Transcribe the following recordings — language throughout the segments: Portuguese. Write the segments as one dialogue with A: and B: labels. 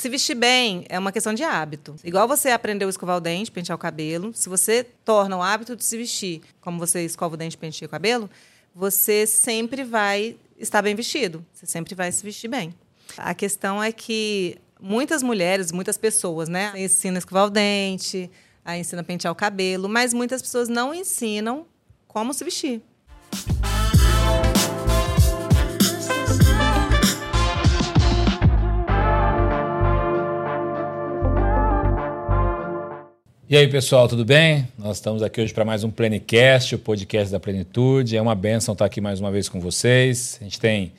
A: se vestir bem é uma questão de hábito. Igual você aprendeu a escovar o dente, pentear o cabelo, se você torna o hábito de se vestir como você escova o dente, penteia o cabelo, você sempre vai estar bem vestido. Você sempre vai se vestir bem. A questão é que muitas mulheres, muitas pessoas, né, ensinam a escovar o dente, a ensinam a pentear o cabelo, mas muitas pessoas não ensinam como se vestir.
B: E aí, pessoal, tudo bem? Nós estamos aqui hoje para mais um Plenicast, o podcast da Plenitude. É uma benção estar aqui mais uma vez com vocês. A gente tem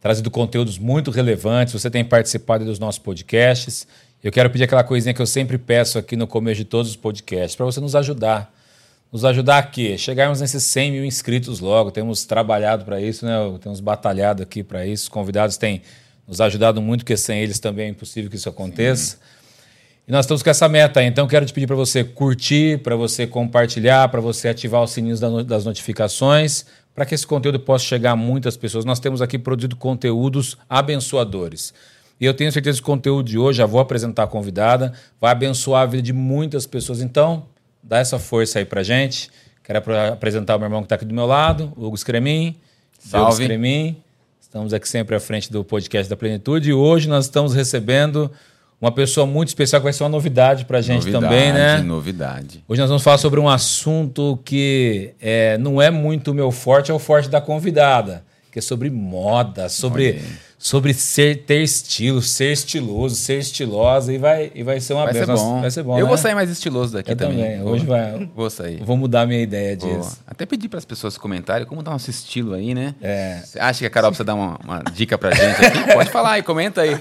B: trazido conteúdos muito relevantes, você tem participado dos nossos podcasts. Eu quero pedir aquela coisinha que eu sempre peço aqui no começo de todos os podcasts, para você nos ajudar. Nos ajudar aqui, chegarmos nesses 100 mil inscritos logo. Temos trabalhado para isso, né? Temos batalhado aqui para isso. Os convidados têm nos ajudado muito, porque sem eles também é impossível que isso aconteça. Sim. E nós estamos com essa meta, então quero te pedir para você curtir, para você compartilhar, para você ativar os sininhos das notificações, para que esse conteúdo possa chegar a muitas pessoas. Nós temos aqui produzido conteúdos abençoadores. E eu tenho certeza que o conteúdo de hoje, já vou apresentar a convidada, vai abençoar a vida de muitas pessoas. Então, dá essa força aí para gente. Quero apresentar o meu irmão que está aqui do meu lado, Hugo Scremin.
C: Salve.
B: Hugo Scremin. Estamos aqui sempre à frente do podcast da Plenitude. E hoje nós estamos recebendo uma pessoa muito especial que vai ser uma novidade para a gente
C: novidade,
B: também, né?
C: Novidade.
B: Hoje nós vamos falar sobre um assunto que é, não é muito o meu forte, é o forte da convidada, que é sobre moda, sobre sobre ser ter estilo, ser estiloso, ser estilosa e vai e vai ser uma
C: vai
B: Ser
C: bom.
B: Vai ser bom.
C: Eu
B: né?
C: vou sair mais estiloso daqui
B: Eu
C: também.
B: também. Hoje vai.
C: Vou sair.
B: Vou mudar minha ideia disso.
C: Vou. Até pedir para as pessoas comentarem como tá nosso estilo aí, né?
B: É.
C: Você acha que a Carol precisa dar uma, uma dica pra gente aqui? Pode falar aí, comenta aí.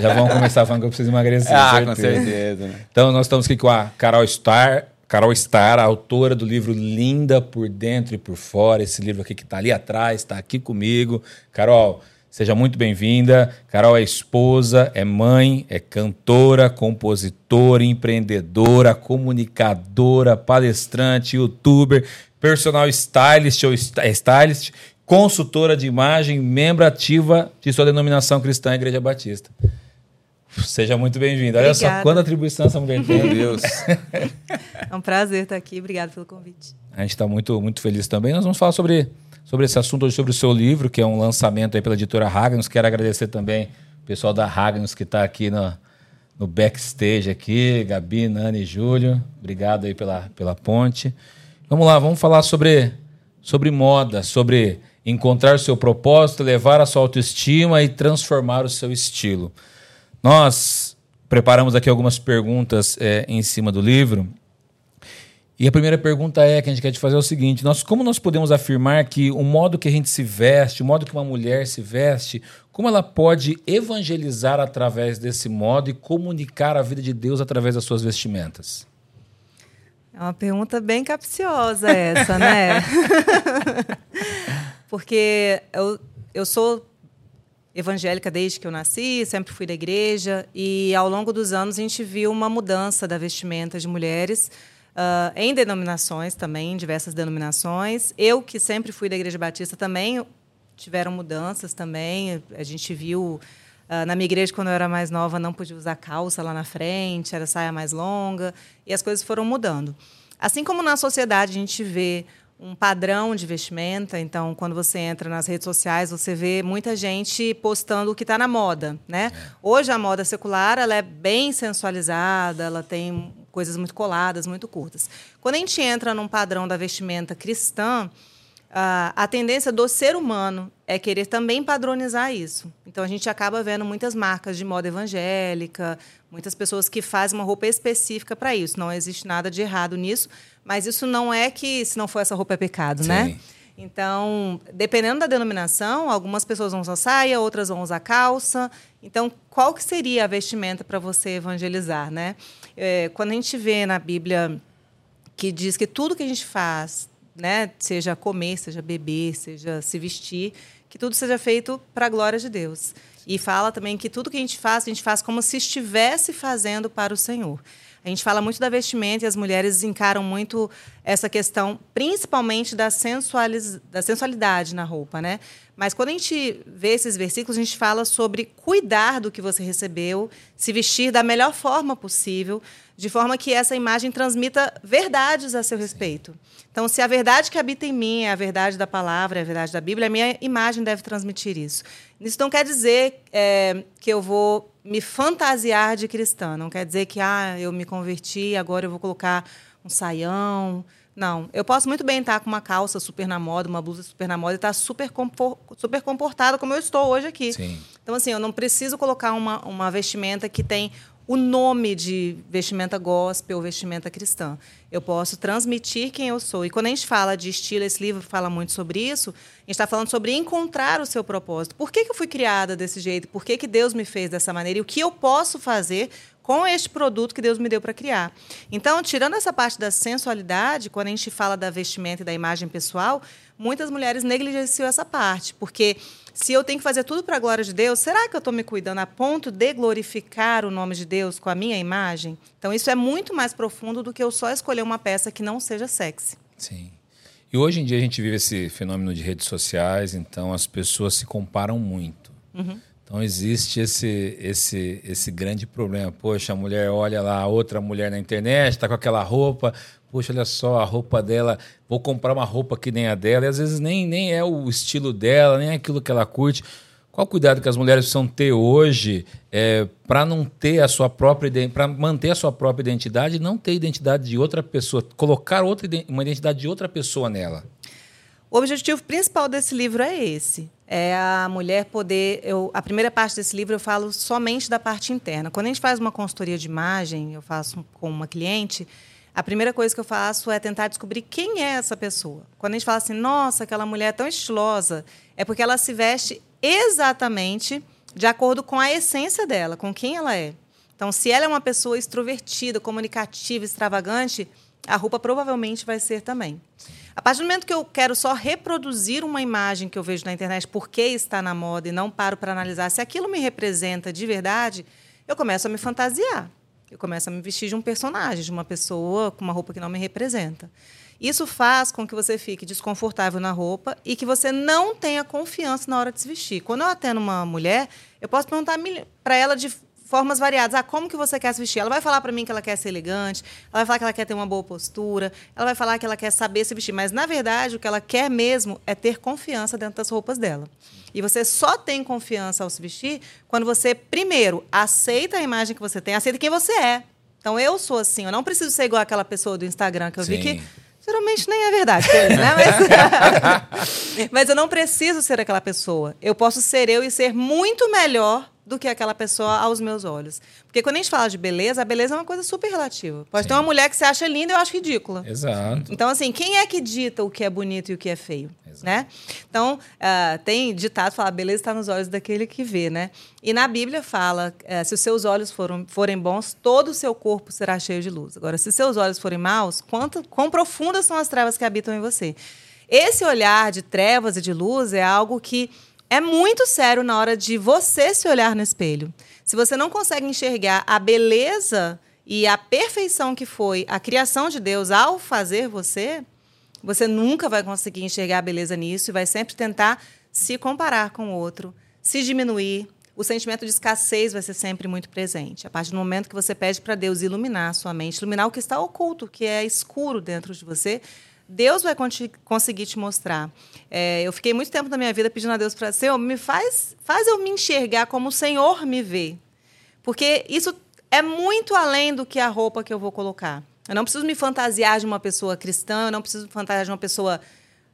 B: Já vamos começar falando que eu preciso emagrecer.
C: ah,
B: certeza.
C: com certeza. Né?
B: Então nós estamos aqui com a Carol Star, Carol Star, autora do livro Linda por Dentro e por Fora. Esse livro aqui que está ali atrás, está aqui comigo. Carol, seja muito bem-vinda. Carol é esposa, é mãe, é cantora, compositora, empreendedora, comunicadora, palestrante, youtuber, personal stylist ou stylist, consultora de imagem, membro ativa de sua denominação cristã Igreja Batista. Seja muito bem-vindo. Olha
A: Obrigada.
B: só quanta atribuição essa mulher tem.
C: Meu Deus.
A: É um prazer estar aqui. Obrigada pelo convite.
B: A gente está muito, muito feliz também. Nós vamos falar sobre, sobre esse assunto hoje, sobre o seu livro, que é um lançamento aí pela editora Ragnos. Quero agradecer também o pessoal da Ragnos que está aqui no, no backstage aqui, Gabi, Nani e Júlio. Obrigado aí pela, pela ponte. Vamos lá, vamos falar sobre, sobre moda, sobre encontrar o seu propósito, levar a sua autoestima e transformar o seu estilo. Nós preparamos aqui algumas perguntas é, em cima do livro. E a primeira pergunta é que a gente quer te fazer é o seguinte: nós, como nós podemos afirmar que o modo que a gente se veste, o modo que uma mulher se veste, como ela pode evangelizar através desse modo e comunicar a vida de Deus através das suas vestimentas?
A: É uma pergunta bem capciosa essa, né? Porque eu, eu sou evangélica desde que eu nasci, sempre fui da igreja, e ao longo dos anos a gente viu uma mudança da vestimenta de mulheres uh, em denominações também, em diversas denominações. Eu, que sempre fui da Igreja Batista, também tiveram mudanças também. A gente viu. Uh, na minha igreja, quando eu era mais nova, não podia usar calça lá na frente, era saia mais longa, e as coisas foram mudando. Assim como na sociedade a gente vê um padrão de vestimenta. Então, quando você entra nas redes sociais, você vê muita gente postando o que está na moda, né? É. Hoje a moda secular ela é bem sensualizada, ela tem coisas muito coladas, muito curtas. Quando a gente entra num padrão da vestimenta cristã, a tendência do ser humano é querer também padronizar isso. Então a gente acaba vendo muitas marcas de moda evangélica, muitas pessoas que fazem uma roupa específica para isso. Não existe nada de errado nisso, mas isso não é que se não for essa roupa é pecado, né? Sim. né? Então, dependendo da denominação, algumas pessoas vão usar saia, outras vão usar calça. Então, qual que seria a vestimenta para você evangelizar, né? É, quando a gente vê na Bíblia que diz que tudo que a gente faz né, seja comer, seja beber, seja se vestir, que tudo seja feito para a glória de Deus. E fala também que tudo que a gente faz, a gente faz como se estivesse fazendo para o Senhor. A gente fala muito da vestimenta e as mulheres encaram muito essa questão, principalmente da, sensualiz... da sensualidade na roupa, né? Mas quando a gente vê esses versículos, a gente fala sobre cuidar do que você recebeu, se vestir da melhor forma possível, de forma que essa imagem transmita verdades a seu respeito. Então, se a verdade que habita em mim é a verdade da palavra, é a verdade da Bíblia, a minha imagem deve transmitir isso. Isso não quer dizer é, que eu vou me fantasiar de cristã, não quer dizer que ah, eu me converti, agora eu vou colocar um saião. Não, eu posso muito bem estar com uma calça super na moda, uma blusa super na moda e estar super, super comportada como eu estou hoje aqui.
B: Sim.
A: Então, assim, eu não preciso colocar uma, uma vestimenta que tem o nome de vestimenta gospel ou vestimenta cristã. Eu posso transmitir quem eu sou. E quando a gente fala de estilo, esse livro fala muito sobre isso, a gente está falando sobre encontrar o seu propósito. Por que, que eu fui criada desse jeito? Por que, que Deus me fez dessa maneira? E o que eu posso fazer com este produto que Deus me deu para criar. Então, tirando essa parte da sensualidade, quando a gente fala da vestimenta e da imagem pessoal, muitas mulheres negligenciam essa parte, porque se eu tenho que fazer tudo para a glória de Deus, será que eu estou me cuidando a ponto de glorificar o nome de Deus com a minha imagem? Então, isso é muito mais profundo do que eu só escolher uma peça que não seja sexy.
B: Sim. E hoje em dia a gente vive esse fenômeno de redes sociais, então as pessoas se comparam muito. Uhum. Então existe esse, esse, esse grande problema. Poxa, a mulher olha lá outra mulher na internet, está com aquela roupa. Poxa, olha só, a roupa dela, vou comprar uma roupa que nem a dela, e às vezes nem, nem é o estilo dela, nem é aquilo que ela curte. Qual o cuidado que as mulheres precisam ter hoje é, para não ter a sua própria para manter a sua própria identidade e não ter identidade de outra pessoa, colocar outra, uma identidade de outra pessoa nela?
A: O objetivo principal desse livro é esse. É a mulher poder. Eu, a primeira parte desse livro eu falo somente da parte interna. Quando a gente faz uma consultoria de imagem, eu faço com uma cliente, a primeira coisa que eu faço é tentar descobrir quem é essa pessoa. Quando a gente fala assim, nossa, aquela mulher é tão estilosa, é porque ela se veste exatamente de acordo com a essência dela, com quem ela é. Então, se ela é uma pessoa extrovertida, comunicativa, extravagante, a roupa provavelmente vai ser também. A partir do momento que eu quero só reproduzir uma imagem que eu vejo na internet porque está na moda e não paro para analisar se aquilo me representa de verdade, eu começo a me fantasiar. Eu começo a me vestir de um personagem, de uma pessoa com uma roupa que não me representa. Isso faz com que você fique desconfortável na roupa e que você não tenha confiança na hora de se vestir. Quando eu atendo uma mulher, eu posso perguntar para ela de formas variadas. Ah, como que você quer se vestir? Ela vai falar para mim que ela quer ser elegante, ela vai falar que ela quer ter uma boa postura, ela vai falar que ela quer saber se vestir, mas na verdade o que ela quer mesmo é ter confiança dentro das roupas dela. E você só tem confiança ao se vestir quando você primeiro aceita a imagem que você tem, aceita quem você é. Então eu sou assim, eu não preciso ser igual aquela pessoa do Instagram que eu Sim. vi que Geralmente nem é verdade, né? Mas, mas eu não preciso ser aquela pessoa. Eu posso ser eu e ser muito melhor do que aquela pessoa aos meus olhos. Porque quando a gente fala de beleza, a beleza é uma coisa super relativa. Pode Sim. ter uma mulher que você acha linda e eu acho ridícula.
B: Exato.
A: Então, assim, quem é que dita o que é bonito e o que é feio? Exato. Né? Então, uh, tem ditado fala, beleza está nos olhos daquele que vê, né? E na Bíblia fala, uh, se os seus olhos foram, forem bons, todo o seu corpo será cheio de luz. Agora, se seus olhos forem maus, quanto, quão profundas são as trevas que habitam em você? Esse olhar de trevas e de luz é algo que é muito sério na hora de você se olhar no espelho. Se você não consegue enxergar a beleza e a perfeição que foi a criação de Deus ao fazer você, você nunca vai conseguir enxergar a beleza nisso e vai sempre tentar se comparar com o outro, se diminuir. O sentimento de escassez vai ser sempre muito presente. A partir do momento que você pede para Deus iluminar a sua mente, iluminar o que está oculto, que é escuro dentro de você, Deus vai conseguir te mostrar. É, eu fiquei muito tempo da minha vida pedindo a Deus para Senhor, me faz, faz eu me enxergar como o Senhor me vê. Porque isso é muito além do que a roupa que eu vou colocar. Eu não preciso me fantasiar de uma pessoa cristã, eu não preciso me fantasiar de uma pessoa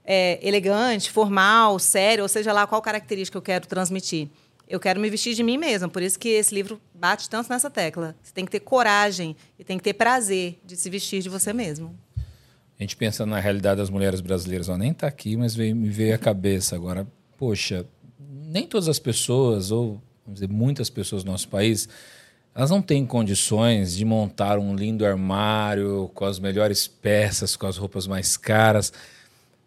A: é, elegante, formal, séria, ou seja lá qual característica eu quero transmitir. Eu quero me vestir de mim mesma, por isso que esse livro bate tanto nessa tecla. Você tem que ter coragem e tem que ter prazer de se vestir de você mesmo.
B: A gente pensa na realidade das mulheres brasileiras, ela nem está aqui, mas veio, me veio à cabeça agora. Poxa, nem todas as pessoas, ou vamos dizer, muitas pessoas no nosso país, elas não têm condições de montar um lindo armário com as melhores peças, com as roupas mais caras.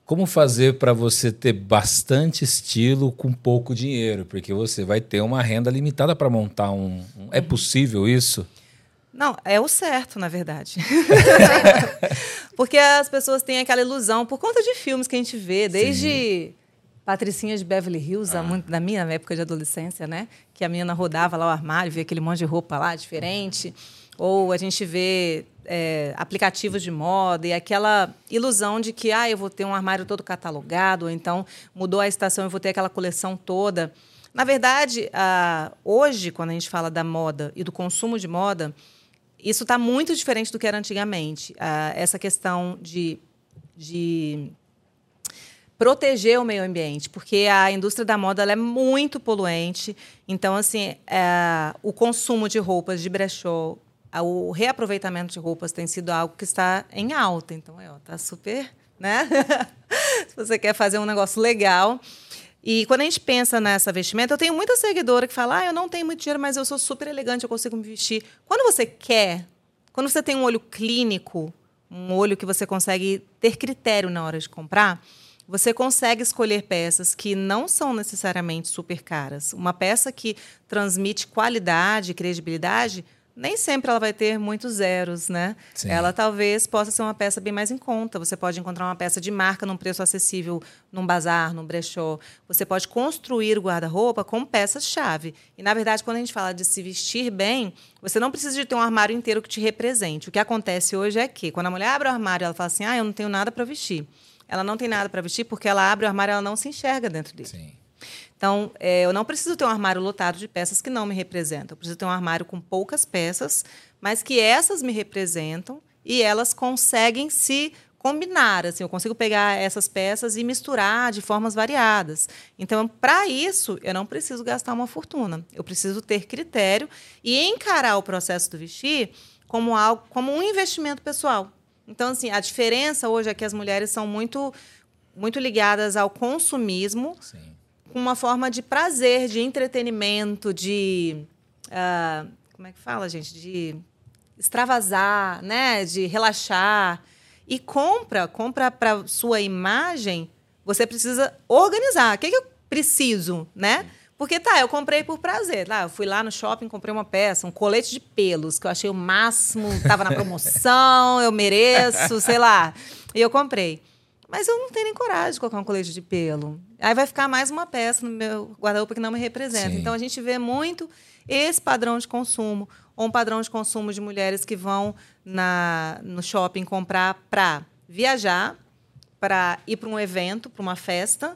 B: Como fazer para você ter bastante estilo com pouco dinheiro? Porque você vai ter uma renda limitada para montar um. É possível isso?
A: Não, é o certo, na verdade. Porque as pessoas têm aquela ilusão, por conta de filmes que a gente vê, desde Patricinha de Beverly Hills, ah. muito, na minha época de adolescência, né? Que a menina rodava lá o armário, via aquele monte de roupa lá diferente. Ou a gente vê é, aplicativos de moda e aquela ilusão de que ah, eu vou ter um armário todo catalogado, ou então mudou a estação eu vou ter aquela coleção toda. Na verdade, ah, hoje, quando a gente fala da moda e do consumo de moda, isso está muito diferente do que era antigamente. Ah, essa questão de, de proteger o meio ambiente, porque a indústria da moda é muito poluente. Então, assim, é, o consumo de roupas de brechó, o reaproveitamento de roupas tem sido algo que está em alta. Então, está super, né? Se você quer fazer um negócio legal. E quando a gente pensa nessa vestimenta, eu tenho muita seguidora que fala: ah, eu não tenho muito dinheiro, mas eu sou super elegante, eu consigo me vestir. Quando você quer, quando você tem um olho clínico, um olho que você consegue ter critério na hora de comprar, você consegue escolher peças que não são necessariamente super caras. Uma peça que transmite qualidade, credibilidade, nem sempre ela vai ter muitos zeros, né? Sim. Ela talvez possa ser uma peça bem mais em conta. Você pode encontrar uma peça de marca num preço acessível num bazar, num brechó. Você pode construir o guarda-roupa com peças-chave. E, na verdade, quando a gente fala de se vestir bem, você não precisa de ter um armário inteiro que te represente. O que acontece hoje é que, quando a mulher abre o armário, ela fala assim: ah, eu não tenho nada para vestir. Ela não tem nada para vestir porque ela abre o armário e ela não se enxerga dentro dele. Sim. Então, é, eu não preciso ter um armário lotado de peças que não me representam. Eu preciso ter um armário com poucas peças, mas que essas me representam e elas conseguem se combinar. Assim, eu consigo pegar essas peças e misturar de formas variadas. Então, para isso, eu não preciso gastar uma fortuna. Eu preciso ter critério e encarar o processo do vestir como algo, como um investimento pessoal. Então, assim, a diferença hoje é que as mulheres são muito, muito ligadas ao consumismo. Sim com uma forma de prazer, de entretenimento, de. Uh, como é que fala, gente? De extravasar, né? de relaxar. E compra, compra para sua imagem, você precisa organizar. O que, que eu preciso, né? Porque tá, eu comprei por prazer. Lá, eu fui lá no shopping, comprei uma peça, um colete de pelos, que eu achei o máximo, estava na promoção, eu mereço, sei lá. E eu comprei. Mas eu não tenho nem coragem de colocar um colete de pelo. Aí vai ficar mais uma peça no meu guarda-roupa que não me representa. Sim. Então a gente vê muito esse padrão de consumo, ou um padrão de consumo de mulheres que vão na, no shopping comprar para viajar, para ir para um evento, para uma festa.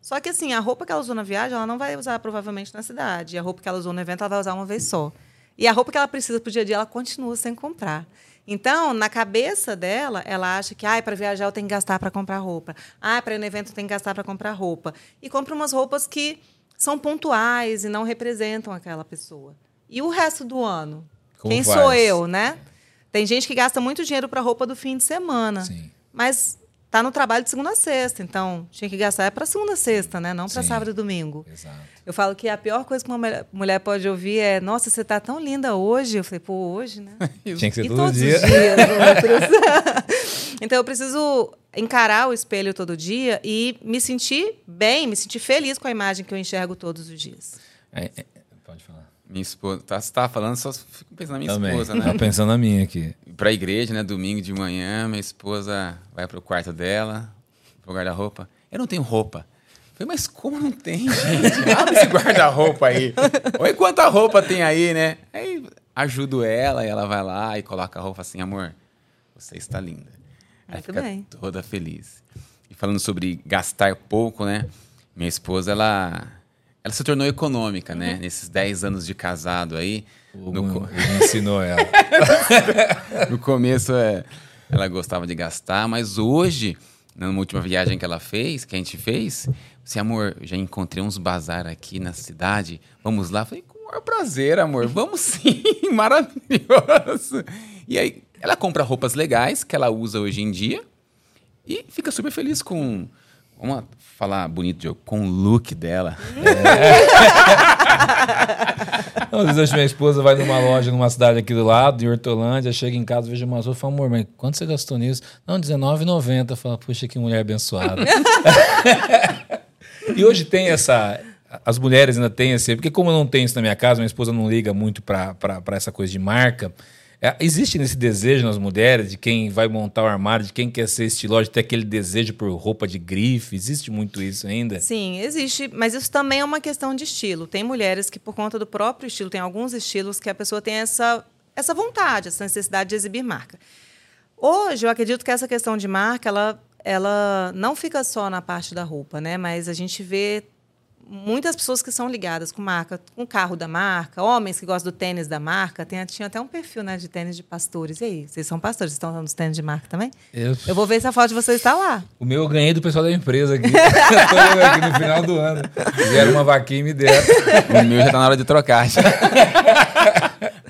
A: Só que assim, a roupa que ela usou na viagem, ela não vai usar provavelmente na cidade. E a roupa que ela usou no evento, ela vai usar uma vez só. E a roupa que ela precisa para o dia a dia, ela continua sem comprar. Então, na cabeça dela, ela acha que ah, para viajar eu tenho que gastar para comprar roupa. Ah, para ir no evento eu tenho que gastar para comprar roupa. E compra umas roupas que são pontuais e não representam aquela pessoa. E o resto do ano? Como Quem faz? sou eu, né? Tem gente que gasta muito dinheiro para roupa do fim de semana. Sim. Mas tá no trabalho de segunda a sexta. Então, tinha que gastar é para segunda a sexta, né? Não para sábado e domingo. Exato. Eu falo que a pior coisa que uma mulher pode ouvir é: Nossa, você tá tão linda hoje. Eu falei: Pô, hoje, né?
B: tinha que ser e todo todos dia. Os
A: dias, então, eu preciso encarar o espelho todo dia e me sentir bem, me sentir feliz com a imagem que eu enxergo todos os dias.
C: É, é, pode falar. Minha esposa, tá, você tá falando, só fico pensando na minha Também. esposa, né?
B: Tá pensando na minha aqui.
C: Pra igreja, né? Domingo de manhã, minha esposa vai pro quarto dela, pro guarda-roupa. Eu não tenho roupa. Eu falei, mas como não tem, gente? Abre esse guarda-roupa aí. Olha quanta roupa tem aí, né? Aí ajudo ela e ela vai lá e coloca a roupa assim, amor, você está linda. Aí Muito fica bem. toda feliz. E falando sobre gastar pouco, né? Minha esposa, ela ela se tornou econômica, né? Uhum. Nesses 10 anos de casado aí.
B: O no... ensinou ela.
C: no começo é, ela gostava de gastar, mas hoje, na última viagem que ela fez, que a gente fez, assim, amor, já encontrei uns bazar aqui na cidade, vamos lá? falei, com o maior prazer, amor, vamos sim, maravilhoso. E aí, ela compra roupas legais que ela usa hoje em dia e fica super feliz com Vamos falar bonito, Diogo, com o look dela.
B: É. Às vezes minha esposa vai numa loja numa cidade aqui do lado, de Hortolândia, chega em casa, vejo uma roupas e fala, amor, mas quanto você gastou nisso? Não, R$19,90. Fala, puxa, que mulher abençoada. e hoje tem essa... As mulheres ainda têm esse... Porque como eu não tenho isso na minha casa, minha esposa não liga muito para essa coisa de marca É, existe nesse desejo nas mulheres, de quem vai montar o armário, de quem quer ser estiloso, de ter aquele desejo por roupa de grife? Existe muito isso ainda?
A: Sim, existe, mas isso também é uma questão de estilo. Tem mulheres que, por conta do próprio estilo, tem alguns estilos que a pessoa tem essa, essa vontade, essa necessidade de exibir marca. Hoje, eu acredito que essa questão de marca, ela, ela não fica só na parte da roupa, né? Mas a gente vê muitas pessoas que são ligadas com marca, com o carro da marca, homens que gostam do tênis da marca. Tem, tinha até um perfil né, de tênis de pastores. E aí, vocês são pastores? Estão usando os tênis de marca também?
B: Eu,
A: Eu vou ver se a foto de vocês está lá.
B: O meu eu ganhei do pessoal da empresa aqui. Aqui no final do ano. Fizeram uma vaquinha e me deram.
C: O meu já tá na hora de trocar.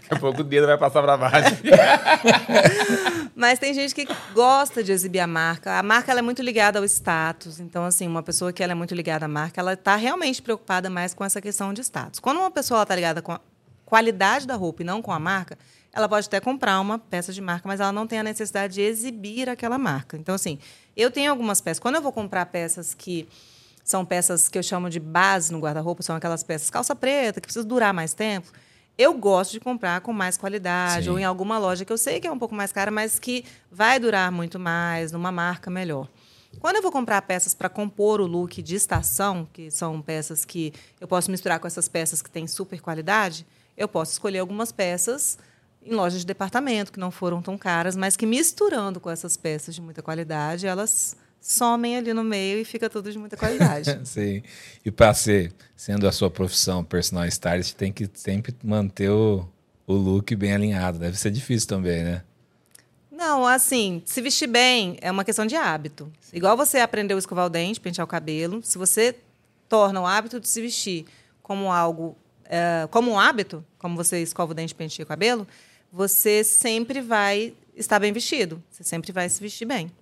C: Daqui a pouco o dedo vai passar pra baixo.
A: Mas tem gente que gosta de exibir a marca. A marca é muito ligada ao status. Então, assim, uma pessoa que é muito ligada à marca, ela está realmente preocupada mais com essa questão de status. Quando uma pessoa está ligada com a qualidade da roupa e não com a marca, ela pode até comprar uma peça de marca, mas ela não tem a necessidade de exibir aquela marca. Então, assim, eu tenho algumas peças. Quando eu vou comprar peças que são peças que eu chamo de base no guarda-roupa, são aquelas peças calça preta, que precisam durar mais tempo. Eu gosto de comprar com mais qualidade,
B: Sim.
A: ou em alguma loja que eu sei que é um pouco mais cara, mas que vai durar muito mais, numa marca melhor. Quando eu vou comprar peças para compor o look de estação, que são peças que eu posso misturar com essas peças que têm super qualidade, eu posso escolher algumas peças em lojas de departamento que não foram tão caras, mas que misturando com essas peças de muita qualidade, elas somem ali no meio e fica tudo de muita qualidade.
B: Sim. E para ser, sendo a sua profissão personal stylist, tem que sempre manter o, o look bem alinhado. Deve ser difícil também, né?
A: Não, assim, se vestir bem é uma questão de hábito. Igual você aprendeu a escovar o dente, pentear o cabelo, se você torna o hábito de se vestir como algo, é, como um hábito, como você escova o dente, penteia o cabelo, você sempre vai estar bem vestido. Você sempre vai se vestir bem.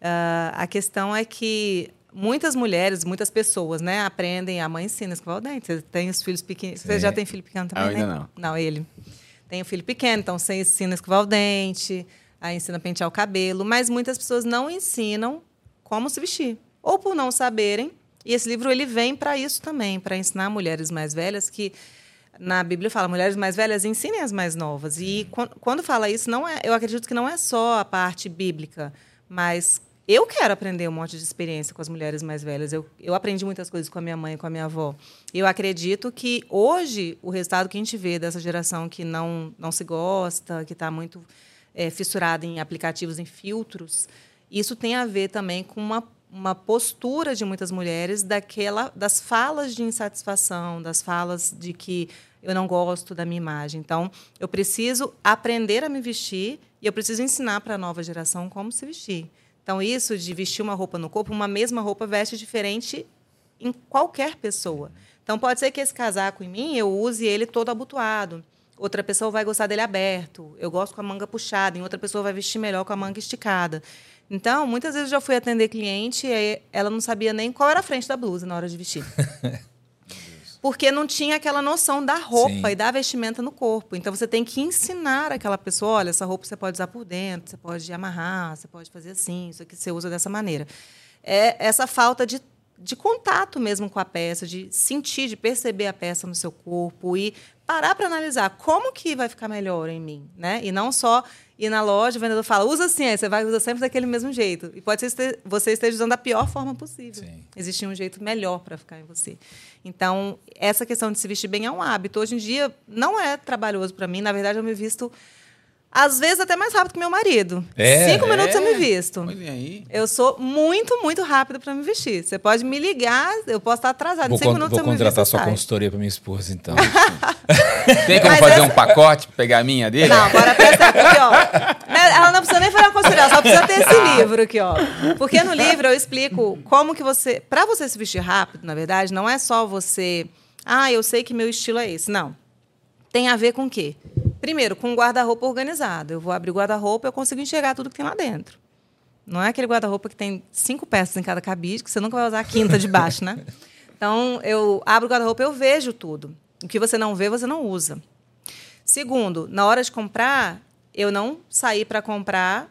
A: Ah, a questão é que muitas mulheres, muitas pessoas, né, aprendem, a mãe ensina a escovar o dente. Você tem os filhos pequenos. Você já tem filho pequeno também,
C: Ah, eu ainda
A: né?
C: não.
A: Não, ele. Tem o filho pequeno, então você ensina a escovar o dente, aí ensina a pentear o cabelo, mas muitas pessoas não ensinam como se vestir. Ou por não saberem. E esse livro ele vem para isso também, para ensinar mulheres mais velhas que na Bíblia fala mulheres mais velhas ensinem as mais novas. E quan- quando fala isso, não é, eu acredito que não é só a parte bíblica, mas eu quero aprender um monte de experiência com as mulheres mais velhas. Eu, eu aprendi muitas coisas com a minha mãe com a minha avó. Eu acredito que hoje o resultado que a gente vê dessa geração que não, não se gosta, que está muito é, fissurada em aplicativos, em filtros, isso tem a ver também com uma, uma postura de muitas mulheres daquela das falas de insatisfação, das falas de que eu não gosto da minha imagem. Então, eu preciso aprender a me vestir e eu preciso ensinar para a nova geração como se vestir. Então, isso de vestir uma roupa no corpo, uma mesma roupa veste diferente em qualquer pessoa. Então, pode ser que esse casaco em mim eu use ele todo abotoado. Outra pessoa vai gostar dele aberto. Eu gosto com a manga puxada. Em outra pessoa vai vestir melhor com a manga esticada. Então, muitas vezes eu já fui atender cliente e ela não sabia nem qual era a frente da blusa na hora de vestir. Porque não tinha aquela noção da roupa
B: Sim.
A: e da vestimenta no corpo. Então você tem que ensinar aquela pessoa, olha, essa roupa você pode usar por dentro, você pode amarrar, você pode fazer assim, isso aqui você usa dessa maneira. É essa falta de, de contato mesmo com a peça, de sentir, de perceber a peça no seu corpo e parar para analisar como que vai ficar melhor em mim, né? E não só ir na loja, o vendedor fala, usa assim, aí você vai usar sempre daquele mesmo jeito. E pode ser que você esteja usando da pior forma possível.
B: Sim.
A: Existe um jeito melhor para ficar em você. Então, essa questão de se vestir bem é um hábito. Hoje em dia, não é trabalhoso para mim. Na verdade, eu me visto, às vezes, até mais rápido que meu marido.
B: É?
A: Cinco minutos eu me
C: É?
A: visto.
C: Olha aí.
A: Eu sou muito, muito rápido para me vestir. Você pode me ligar, eu posso estar atrasada.
B: Vou,
A: Em cinco
B: con-
A: minutos
B: vou
A: eu me
B: contratar sua
A: saio.
B: consultoria para minha esposa, então.
C: Tem como
A: Mas
C: fazer
A: essa-
C: um pacote, pegar a minha dele?
A: Não, agora presta aqui, ó. Né, Ela não precisa nem fazer uma consultoria, ela só precisa ter esse livro aqui, ó. Porque no livro eu explico como que você. Para você se vestir rápido, na verdade, não é só você. Ah, eu sei que meu estilo é esse. Não. Tem a ver com o quê? Primeiro, com um guarda-roupa organizado. Eu vou abrir o guarda-roupa e eu consigo enxergar tudo que tem lá dentro. Não é aquele guarda-roupa que tem cinco peças em cada cabide, que você nunca vai usar a quinta de baixo, né? Então, eu abro o guarda-roupa e eu vejo tudo. O que você não vê, você não usa. Segundo, na hora de comprar, eu não saí para comprar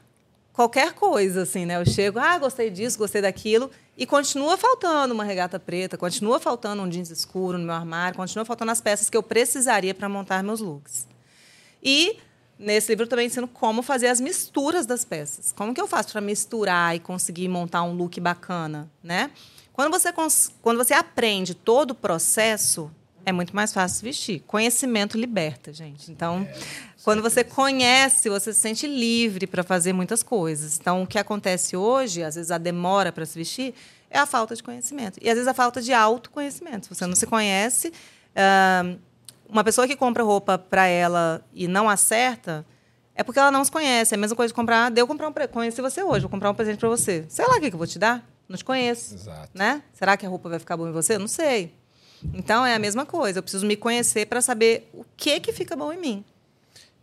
A: qualquer coisa, assim, né? Eu chego, ah, gostei disso, gostei daquilo, e continua faltando uma regata preta, continua faltando um jeans escuro no meu armário, continua faltando as peças que eu precisaria para montar meus looks. E nesse livro eu também ensino como fazer as misturas das peças. Como que eu faço para misturar e conseguir montar um look bacana, né? Quando você, quando você aprende todo o processo, é muito mais fácil vestir. Conhecimento liberta, gente. Então, é, quando você conhece, você se sente livre para fazer muitas coisas. Então, o que acontece hoje, às vezes a demora para se vestir, é a falta de conhecimento. E às vezes a falta de autoconhecimento. Você não se conhece. Uh, uma pessoa que compra roupa para ela e não acerta, é porque ela não se conhece. É a mesma coisa de comprar. Deu comprar um conheci você hoje, vou comprar um presente para você. Sei lá o que, que eu vou te dar. Não te conheço. Exato. Né? Será que a roupa vai ficar boa em você? Não sei. Então é a mesma coisa. Eu preciso me conhecer para saber o que que fica bom em mim.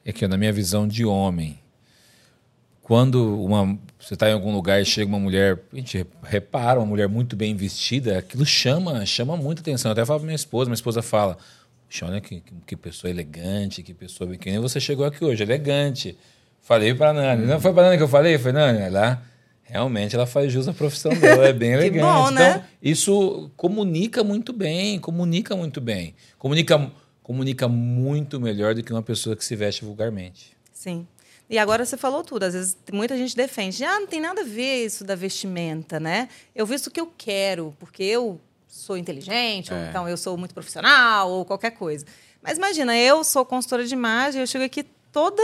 B: É que na minha visão de homem, quando uma, você está em algum lugar e chega uma mulher, a gente repara uma mulher muito bem vestida, aquilo chama, chama muita atenção. Eu até falo para minha esposa, minha esposa fala: olha que, que, pessoa elegante, que pessoa. Que nem você chegou aqui hoje, elegante. Falei para Nani. Não foi para a Nani que eu falei? Foi, Nani, lá. Realmente ela faz jus à profissão dela, é bem elegante. bom, né? Então, isso comunica muito bem, comunica muito bem. Comunica, comunica muito melhor do que uma pessoa que se veste vulgarmente.
A: Sim. E agora você falou tudo. Às vezes muita gente defende. Ah, não tem nada a ver isso da vestimenta, né? Eu visto o que eu quero, porque eu sou inteligente, é. ou então eu sou muito profissional, ou qualquer coisa. Mas imagina, eu sou consultora de imagem, eu chego aqui toda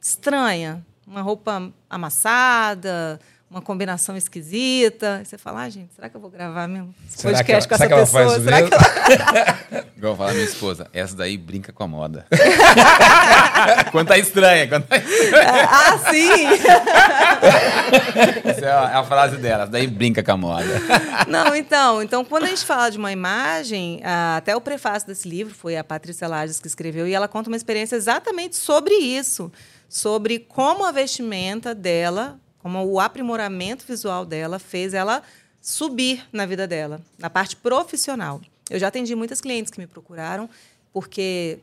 A: estranha. Uma roupa amassada, uma combinação esquisita. você fala, ah, gente, será que eu vou gravar mesmo esse podcast com essa pessoa? Será que
C: ela... Igual falar minha esposa, essa daí brinca com a moda. quando tá estranha. Quando tá estranha.
A: Ah, sim!
C: essa é a, é a, frase dela, daí brinca com a moda.
A: Não, então, então, quando a gente fala de uma imagem, até o prefácio desse livro foi a Patrícia Lages que escreveu, e ela conta uma experiência exatamente sobre isso. Sobre como a vestimenta dela como o aprimoramento visual dela fez ela subir na vida dela, na parte profissional. Eu já atendi muitas clientes que me procuraram porque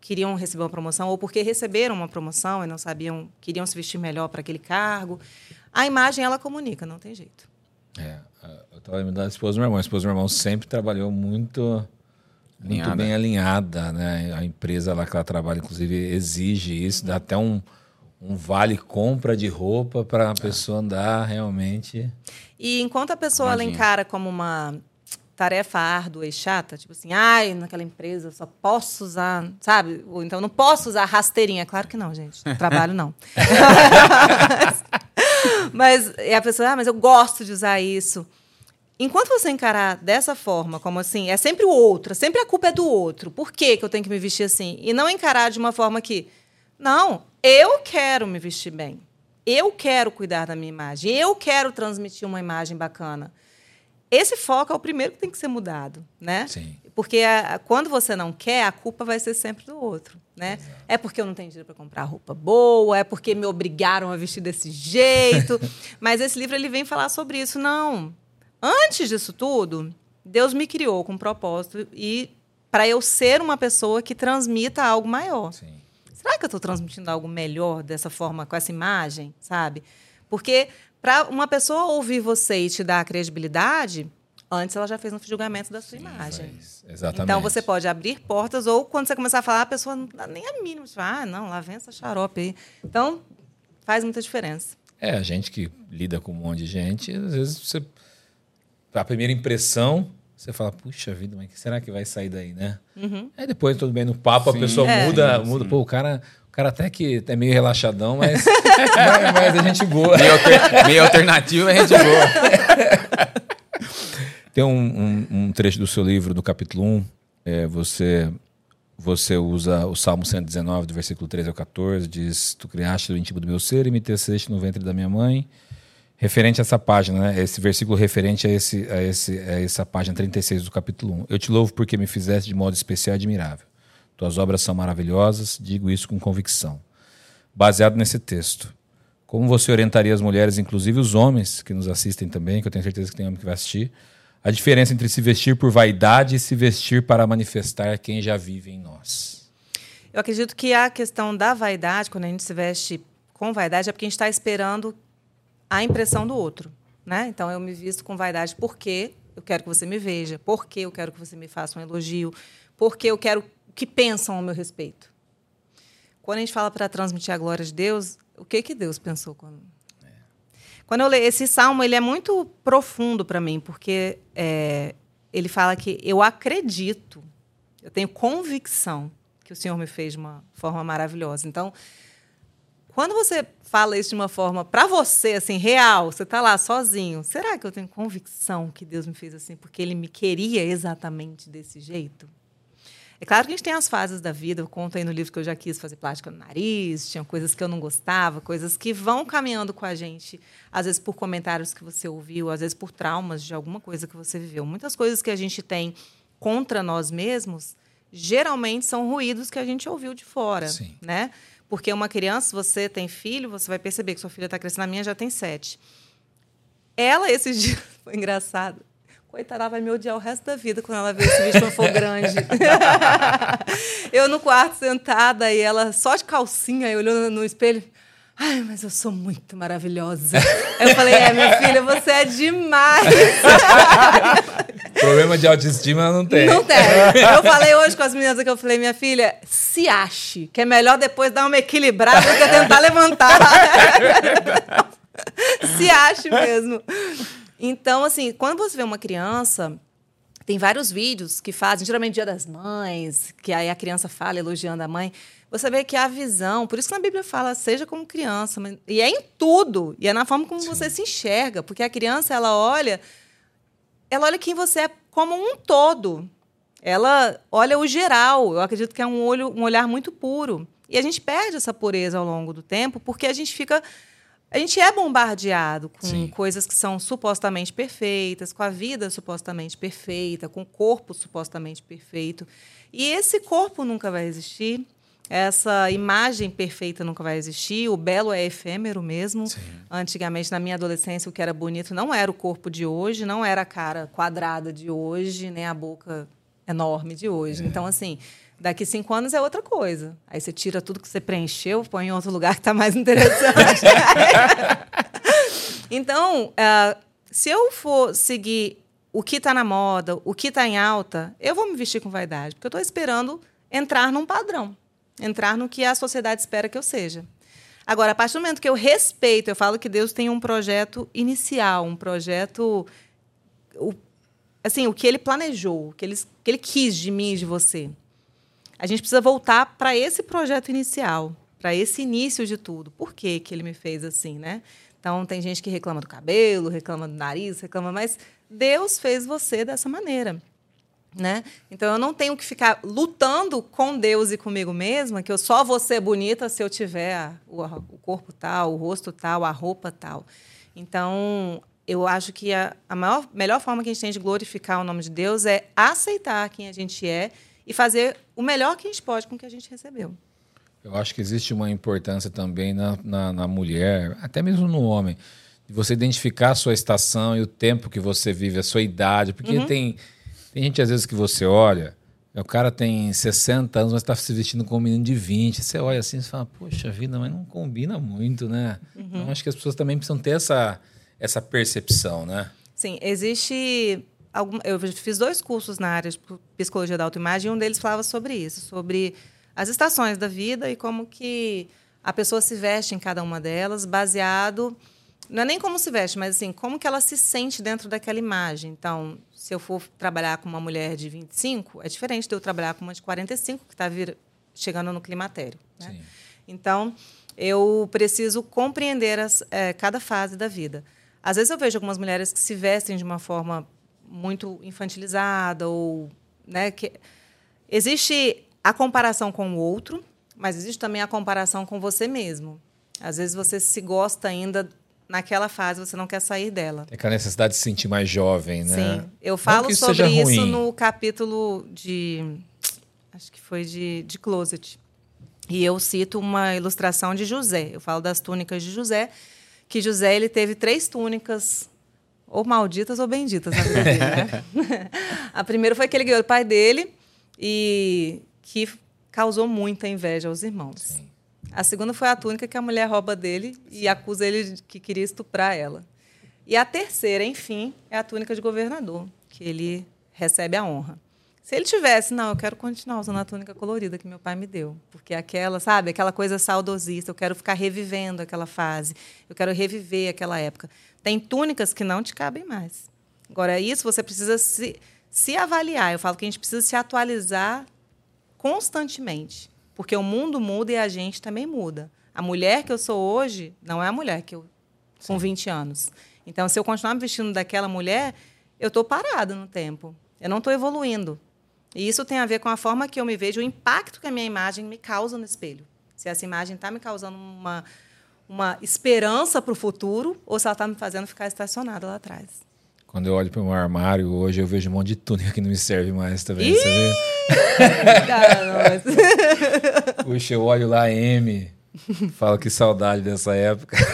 A: queriam receber uma promoção ou porque receberam uma promoção e não sabiam, queriam se vestir melhor para aquele cargo. A imagem ela comunica, não tem jeito.
B: É, eu estava lembrando da esposa do meu irmão. A esposa do meu irmão sempre trabalhou muito muito bem alinhada, né? A empresa lá que ela trabalha, inclusive, exige isso, dá até um, um vale compra de roupa para a pessoa andar realmente.
A: E enquanto a pessoa ela encara como uma tarefa árdua e chata, tipo assim, ai, naquela empresa só posso usar, sabe? Ou então não posso usar rasteirinha. Claro que não, gente. Trabalho não. mas, e a pessoa, ah, mas eu gosto de usar isso. Enquanto você encarar dessa forma, como assim, é sempre o outro, sempre a culpa é do outro. Por que, que eu tenho que me vestir assim? E não encarar de uma forma que, não, eu quero me vestir bem. Eu quero cuidar da minha imagem. Eu quero transmitir uma imagem bacana. Esse foco é o primeiro que tem que ser mudado, né?
B: Sim.
A: Porque a, quando você não quer, a culpa vai ser sempre do outro, né? Exato. É porque eu não tenho dinheiro para comprar roupa boa, é porque me obrigaram a vestir desse jeito. Mas esse livro ele vem falar sobre isso. Não. Antes disso tudo, Deus me criou com um propósito e para eu ser uma pessoa que transmita algo maior.
B: Sim
A: será que eu estou transmitindo algo melhor dessa forma, com essa imagem, sabe? Porque para uma pessoa ouvir você e te dar a credibilidade, antes ela já fez um julgamento da sua Sim, imagem.
B: Exatamente.
A: Então você pode abrir portas ou quando você começar a falar, a pessoa não dá nem a mínima. Tipo, ah, não, lá vem essa xarope aí. Então faz muita diferença.
B: É, a gente que lida com um monte de gente, às vezes você. A primeira impressão você fala, puxa vida, mas que será que vai sair daí, né?
A: Uhum.
B: Aí depois, tudo bem, no papo, sim, a pessoa é. muda, muda. Pô, o cara, o cara até que é meio relaxadão, mas, mas é gente boa.
C: Meio, alter, meio alternativo é gente boa.
B: Tem um, um, um, trecho do seu livro, do capítulo 1, é, você, você usa o Salmo 119, do versículo 13 ao 14, diz, tu criaste o íntimo do meu ser e me teceste no ventre da minha mãe referente a essa página, né? esse versículo referente a, esse, a, esse, a essa página 36 do capítulo 1. Eu te louvo porque me fizeste de modo especial e admirável. Tuas obras são maravilhosas, digo isso com convicção. Baseado nesse texto, como você orientaria as mulheres, inclusive os homens que nos assistem também, que eu tenho certeza que tem homem que vai assistir, a diferença entre se vestir por vaidade e se vestir para manifestar quem já vive em nós?
A: Eu acredito que a questão da vaidade, quando a gente se veste com vaidade, é porque a gente está esperando a impressão do outro. Né? Então, eu me visto com vaidade porque eu quero que você me veja, porque eu quero que você me faça um elogio, porque eu quero que pensam ao meu respeito. quando a gente fala para transmitir a glória de Deus, o que que Deus pensou quando quando eu leio esse salmo, ele é muito profundo para mim, porque é, ele fala que eu acredito, eu tenho convicção que o Senhor me fez de uma forma maravilhosa. Então, quando você fala isso de uma forma para você, assim, real, você está lá sozinho, será que eu tenho convicção que Deus me fez assim porque Ele me queria exatamente desse jeito? É claro que a gente tem as fases da vida, eu conto aí no livro que eu já quis fazer plástica no nariz, tinha coisas que eu não gostava, coisas que vão caminhando com a gente, às vezes por comentários que você ouviu, às vezes por traumas de alguma coisa que você viveu. Muitas coisas que a gente tem contra nós mesmos, geralmente são ruídos que a gente ouviu de fora, Sim. né? Porque uma criança, você tem filho, você vai perceber que sua filha está crescendo, a minha já tem sete. Ela, esses dias, foi engraçado. Coitada, vai me odiar o resto da vida quando ela ver esse vídeo quando for grande. eu no quarto sentada e ela só de calcinha, eu olhando no espelho. Ai, mas eu sou muito maravilhosa. eu falei, é, minha filha, você é demais.
B: Problema de autoestima não tem.
A: Não tem. Eu falei hoje com as meninas que eu falei, minha filha, se ache, que é melhor depois dar uma equilibrada do que tentar levantar. se ache mesmo. Então, assim, quando você vê uma criança, tem vários vídeos que fazem, geralmente Dia das Mães, que aí a criança fala elogiando a mãe. Você vê que a visão, por isso que na Bíblia fala, seja como criança, mas, e é em tudo, e é na forma como Sim. você se enxerga, porque a criança, ela olha, ela olha quem você é como um todo. Ela olha o geral. Eu acredito que é um olho, um olhar muito puro. E a gente perde essa pureza ao longo do tempo, porque a gente fica a gente é bombardeado com Sim. coisas que são supostamente perfeitas, com a vida supostamente perfeita, com o corpo supostamente perfeito. E esse corpo nunca vai existir, essa imagem perfeita nunca vai existir, o belo é efêmero mesmo. Sim. Antigamente, na minha adolescência, o que era bonito não era o corpo de hoje, não era a cara quadrada de hoje, nem a boca enorme de hoje. É. Então, assim, Daqui cinco anos é outra coisa. Aí você tira tudo que você preencheu, põe em outro lugar que está mais interessante. então, uh, se eu for seguir o que está na moda, o que está em alta, eu vou me vestir com vaidade, porque eu estou esperando entrar num padrão, entrar no que a sociedade espera que eu seja. Agora, a partir do momento que eu respeito, eu falo que Deus tem um projeto inicial, um projeto. O, assim, o que ele planejou, o que ele, o que ele quis de mim e de você a gente precisa voltar para esse projeto inicial, para esse início de tudo. Por que, que ele me fez assim, né? Então, tem gente que reclama do cabelo, reclama do nariz, reclama, mas Deus fez você dessa maneira. Né? Então eu não tenho que ficar lutando com Deus e comigo mesma, que eu só vou ser bonita se eu tiver o, corpo tal, o rosto tal, a roupa tal. Então eu acho que a, a maior, melhor forma que a gente tem de glorificar o nome de Deus é aceitar quem a gente é e fazer o melhor que a gente pode com o que a gente recebeu.
B: Eu acho que existe uma importância também na, na, na mulher, até mesmo no homem, de você identificar a sua estação e o tempo que você vive, a sua idade. Porque uhum. tem, tem gente, às vezes, que você olha, o cara tem 60 anos, mas está se vestindo como um menino de 20. Você olha assim e fala, poxa vida, mas não combina muito, né? Uhum. Então, acho que as pessoas também precisam ter essa, essa percepção, né?
A: Sim, existe algum, eu fiz dois cursos na área de psicologia da autoimagem e um deles falava sobre isso, sobre as estações da vida e como que a pessoa se veste em cada uma delas, baseado não é nem como se veste, mas assim, como que ela se sente dentro daquela imagem. Então, se eu for trabalhar com uma mulher de 25, é diferente de eu trabalhar com uma de 45 que está chegando no climatério. Né? Então, eu preciso compreender as, é, cada fase da vida. Às vezes eu vejo algumas mulheres que se vestem de uma forma muito infantilizada ou né, que existe a comparação com o outro, mas existe também a comparação com você mesmo. Às vezes você se gosta ainda naquela fase, você não quer sair dela.
B: É aquela necessidade de se sentir mais jovem, né?
A: Sim. Eu falo isso sobre isso no capítulo de. Acho que foi de, de Closet. E eu cito uma ilustração de José. Eu falo das túnicas de José, que José ele teve três túnicas ou malditas ou benditas na vida dele, né? a primeira foi que ele ganhou o pai dele e que causou muita inveja aos irmãos. Sim. A segunda foi a túnica que a mulher rouba dele e acusa ele de que queria estuprar ela. E a terceira, enfim, é a túnica de governador, que ele recebe a honra. Se ele tivesse, não, eu quero continuar usando a túnica colorida que meu pai me deu. Porque aquela, sabe, aquela coisa saudosista, eu quero ficar revivendo aquela fase, eu quero reviver aquela época. Tem túnicas que não te cabem mais. Agora, isso você precisa se, se avaliar. Eu falo que a gente precisa se atualizar constantemente. Porque o mundo muda e a gente também muda. A mulher que eu sou hoje não é a mulher que eu com 20 anos. Então, se eu continuar me vestindo daquela mulher, eu estou parada no tempo. Eu não estou evoluindo. E isso tem a ver com a forma que eu me vejo, o impacto que a minha imagem me causa no espelho. Se essa imagem está me causando uma, uma esperança para o futuro ou se ela está me fazendo ficar estacionada lá atrás.
B: Quando eu olho para o meu armário hoje, eu vejo um monte de túnica que não me serve mais também. Tá Puxa, eu olho lá M, falo que saudade dessa época.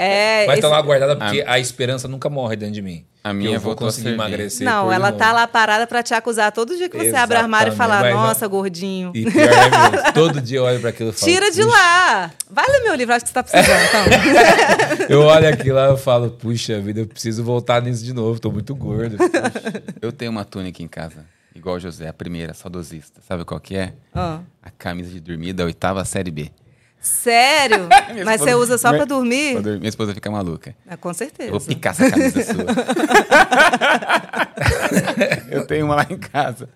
B: É, Mas esse... lá guardada porque a... a esperança nunca morre dentro de mim.
C: A minha
B: eu vou conseguir emagrecer.
A: Não, ela tá lá parada para te acusar todo dia que você Exatamente. abre o armário e fala, nossa, não. gordinho.
B: E pior é mesmo. Todo dia eu olho para aquilo e falo.
A: Tira de lá! Vai ler meu livro, acho que você tá precisando.
B: Então. eu olho aquilo lá e falo, puxa vida, eu preciso voltar nisso de novo, tô muito gordo.
C: eu tenho uma túnica em casa, igual o José, a primeira, saudosista. Sabe qual que é?
A: Ah.
C: A camisa de dormir da oitava série B.
A: Sério? Mas você usa só para dormir?
C: Pra dormir? Minha esposa fica maluca.
A: Ah, com certeza.
C: Eu vou picar essa camisa sua. eu tenho uma lá em casa.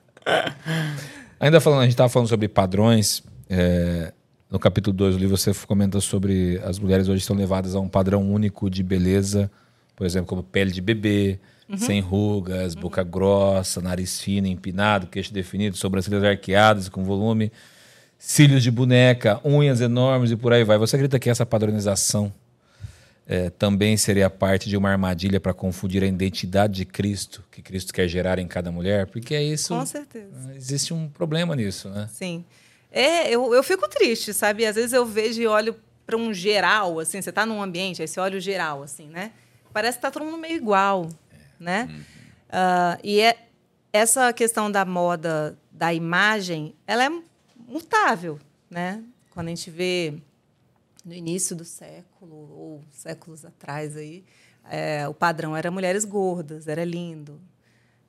B: Ainda falando, a gente estava falando sobre padrões. É, no capítulo 2 do livro você comenta sobre as mulheres hoje estão levadas a um padrão único de beleza, por exemplo, como pele de bebê, uhum. sem rugas, uhum. boca grossa, nariz fino, empinado, queixo definido, sobrancelhas arqueadas com volume cílios de boneca, unhas enormes e por aí vai. Você acredita que essa padronização é, também seria parte de uma armadilha para confundir a identidade de Cristo, que Cristo quer gerar em cada mulher? Porque é isso.
A: Com certeza.
B: Existe um problema nisso, né?
A: Sim. É, eu, eu fico triste, sabe? Às vezes eu vejo e olho para um geral, assim, você está num ambiente, aí você olha o geral, assim, né? Parece que está todo mundo meio igual, é. né? Uh, e é, essa questão da moda, da imagem, ela é mutável, né? Quando a gente vê no início do século ou séculos atrás aí, é, o padrão era mulheres gordas, era lindo.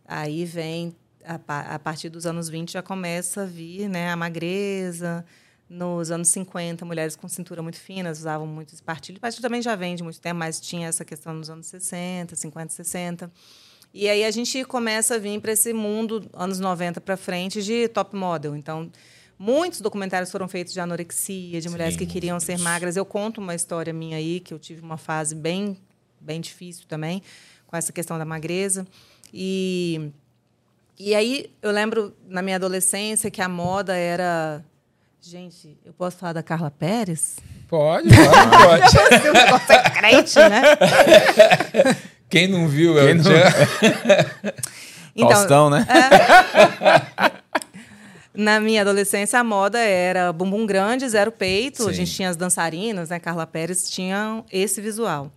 A: Aí vem a, a, partir dos anos 20 já começa a vir, né, a magreza. Nos anos 50, mulheres com cintura muito fina usavam muito espartilho. Mas também já vem de muito tempo, mas tinha essa questão nos anos 60, 50, 60. E aí a gente começa a vir para esse mundo, anos 90 para frente, de top model. Então, Muitos documentários foram feitos de anorexia, de mulheres Sim, que queriam ser magras. Eu conto uma história minha aí, que eu tive uma fase bem, bem difícil também, com essa questão da magreza. E, e aí eu lembro, na minha adolescência, que a moda era... Gente, eu posso falar da Carla Pérez?
B: Pode, pode. pode.
A: é crente, né?
B: Quem não viu, Quem eu não...
C: então, Faustão, né?
A: É, na minha adolescência, a moda era bumbum grande, zero peito. Sim. A gente tinha as dançarinas, né? Carla Pérez tinha esse visual.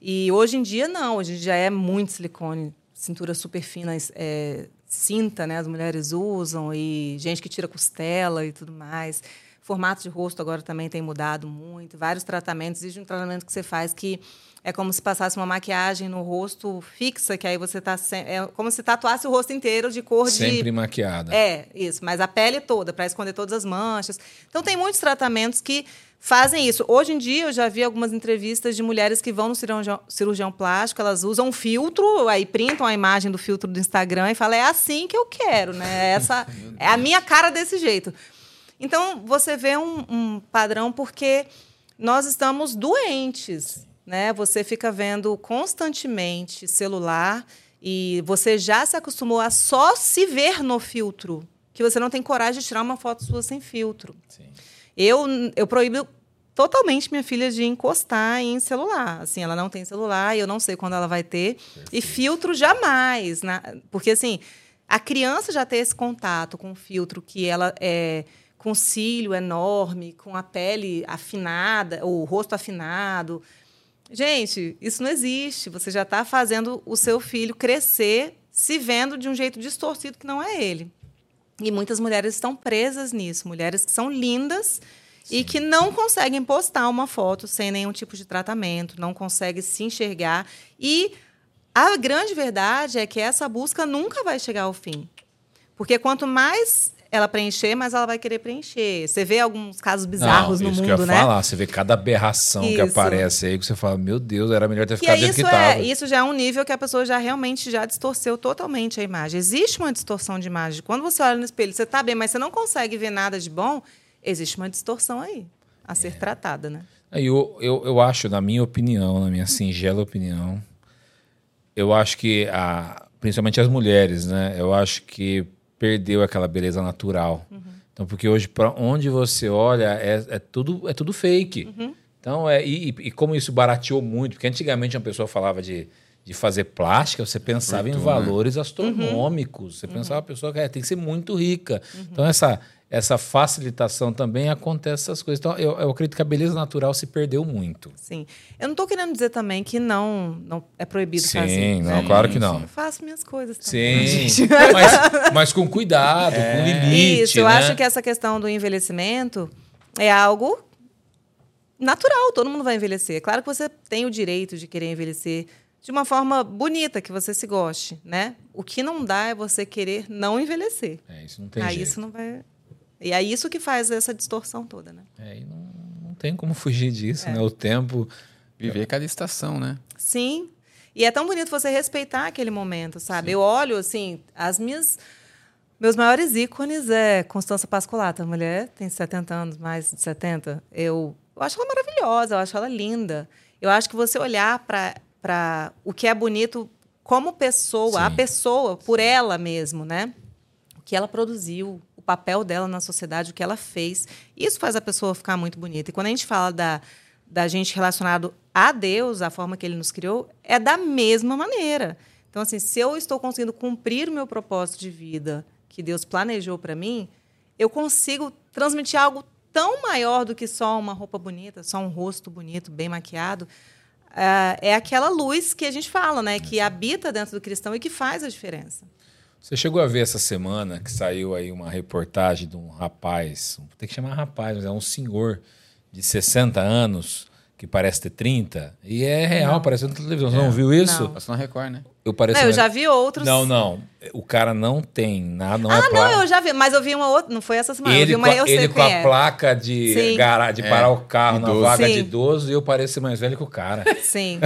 A: E hoje em dia, não. Hoje já é muito silicone, cintura super fina, é, cinta, né? As mulheres usam, e gente que tira costela e tudo mais. Formato de rosto agora também tem mudado muito. Vários tratamentos. Existe um tratamento que você faz que é como se passasse uma maquiagem no rosto fixa, que aí você tá é como se tatuasse o rosto inteiro de cor
B: Sempre
A: de
B: sempre maquiada.
A: É, isso, mas a pele toda para esconder todas as manchas. Então tem muitos tratamentos que fazem isso. Hoje em dia eu já vi algumas entrevistas de mulheres que vão no cirurgião, cirurgião plástico, elas usam um filtro, aí printam a imagem do filtro do Instagram e falam é assim que eu quero, né? Essa é a minha cara desse jeito. Então você vê um, um padrão porque nós estamos doentes né? Você fica vendo constantemente celular e você já se acostumou a só se ver no filtro, que você não tem coragem de tirar uma foto sua sem filtro. Sim. Eu, eu proíbo totalmente minha filha de encostar em celular. Assim, ela não tem celular e eu não sei quando ela vai ter. Perfeito. E filtro jamais, né? Porque assim, a criança já ter esse contato com o filtro que ela é com cílio enorme, com a pele afinada, o rosto afinado, Gente, isso não existe. Você já está fazendo o seu filho crescer se vendo de um jeito distorcido que não é ele. E muitas mulheres estão presas nisso. Mulheres que são lindas Sim. e que não conseguem postar uma foto sem nenhum tipo de tratamento, não conseguem se enxergar. E a grande verdade é que essa busca nunca vai chegar ao fim. Porque quanto mais ela preencher, mais ela vai querer preencher. Você vê alguns casos bizarros
B: Não,
A: no
B: isso
A: mundo,
B: que eu ia
A: né?
B: falar, você vê cada aberração que
A: Isso.
B: aparece aí, que você fala, meu Deus, era melhor ter
A: Que
B: ficado
A: é
B: dentro
A: isso,
B: que
A: é, isso já é um nível que a pessoa já realmente já distorceu totalmente a imagem. Existe uma distorção de imagem. Quando você olha no espelho, você está bem, mas você não consegue ver nada de bom, existe uma distorção aí a
B: É.
A: ser tratada, né?
B: Aí Eu, eu, eu acho, na minha opinião, na minha singela opinião, eu acho que, a, principalmente as mulheres, né? Eu acho que perdeu aquela beleza natural. Então, porque hoje, para onde você olha, é, é, tudo, é tudo fake. Então, é, e, e- como isso barateou muito, porque antigamente uma pessoa falava de, de fazer plástica, você pensava em
C: Fortuna.
B: valores astronômicos. Você pensava a pessoa que é, tem que ser muito rica. Então, essa, essa facilitação também acontece essas coisas. Então, eu, eu acredito que a beleza natural se perdeu muito.
A: Sim. Eu não estou querendo dizer também que não, não é proibido
B: Sim,
A: fazer.
B: não,
C: Sim,
B: claro que não.
A: Eu faço minhas coisas também.
B: Sim,
A: gente.
B: mas, mas com cuidado, com limite.
A: Isso, eu
B: né?
A: acho que essa questão do envelhecimento é algo natural, todo mundo vai envelhecer. Claro que você tem o direito de querer envelhecer de uma forma bonita, que você se goste, né? O que não dá é você querer não envelhecer.
B: É, isso não tem
A: Aí
B: jeito.
A: isso não vai. E é isso que faz essa distorção toda, né?
B: É, e não, não tem como fugir disso,
A: É.
B: né? O tempo.
C: Viver cada estação, né?
A: Sim. E é tão bonito você respeitar aquele momento, sabe? Eu olho, assim, as minhas. Meus maiores ícones é Constança Pascolato. A mulher tem 70 anos, mais de 70. Eu, eu acho ela maravilhosa, eu acho ela linda. Eu acho que você olhar para o que é bonito como pessoa, a
B: Sim.
A: pessoa, por ela mesmo, né? O que ela produziu, papel dela na sociedade, o que ela fez. Isso faz a pessoa ficar muito bonita. E quando a gente fala da, da gente relacionado a Deus, a forma que ele nos criou, é da mesma maneira. Então, assim, se eu estou conseguindo cumprir o meu propósito de vida que Deus planejou para mim, eu consigo transmitir algo tão maior do que só uma roupa bonita, só um rosto bonito, bem maquiado. Ah, é aquela luz que a gente fala, né? Que habita dentro do cristão e que faz a diferença.
B: Você chegou a ver essa semana que saiu aí uma reportagem de um rapaz, tem que chamar rapaz, mas é um senhor de 60 anos que parece ter 30 e é real, apareceu na televisão. Você não viu isso?
A: Não.
C: Passou na Record, né?
B: Eu pareço
A: Não, eu já vi outros.
B: Não, não. O cara não tem nada, não
A: ah,
B: é
A: não,
B: placa.
A: eu já vi, mas eu vi uma outra, não foi essa semana, eu
B: Ele,
A: vi uma,
B: com, a-
A: eu sei
B: ele com
A: quem
B: a
A: é.
B: placa de,
A: Sim.
B: gara- de
C: É,
B: parar o carro na
C: idoso.
B: vaga de
A: Sim.
B: idoso e eu pareço mais velho que o cara.
A: Sim.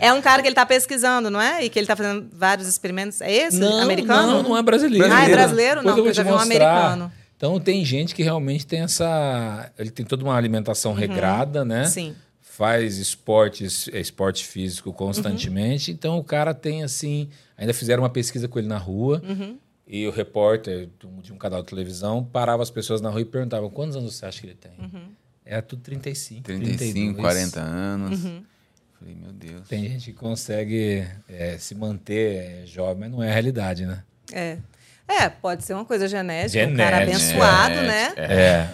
A: é um cara que ele está pesquisando, não é? E que ele está fazendo vários experimentos. É esse? americano?
B: Não, não é brasileiro.
A: Ah, é brasileiro?
B: Depois
A: Não,
B: eu
A: eu já vi um americano.
B: Então tem gente que realmente tem essa. Ele tem toda uma alimentação regrada, né?
A: Uhum. Sim.
B: Faz esportes, é, esporte físico constantemente.
A: Uhum.
B: Então o cara tem assim. Ainda fizeram uma pesquisa com ele na rua.
A: Uhum.
B: E o repórter de um- canal de televisão parava as pessoas na rua e perguntava quantos anos você acha que ele tem?
A: Uhum.
B: Era tudo 35.
C: 35,
B: 32.
C: 40 anos.
A: Uhum.
C: Falei, meu Deus.
B: Tem gente que consegue é, se manter é, jovem, mas não é a realidade, né?
A: É. É, pode ser uma coisa genética, um cara
B: Genética,
A: abençoado,
C: é,
A: né?
B: É,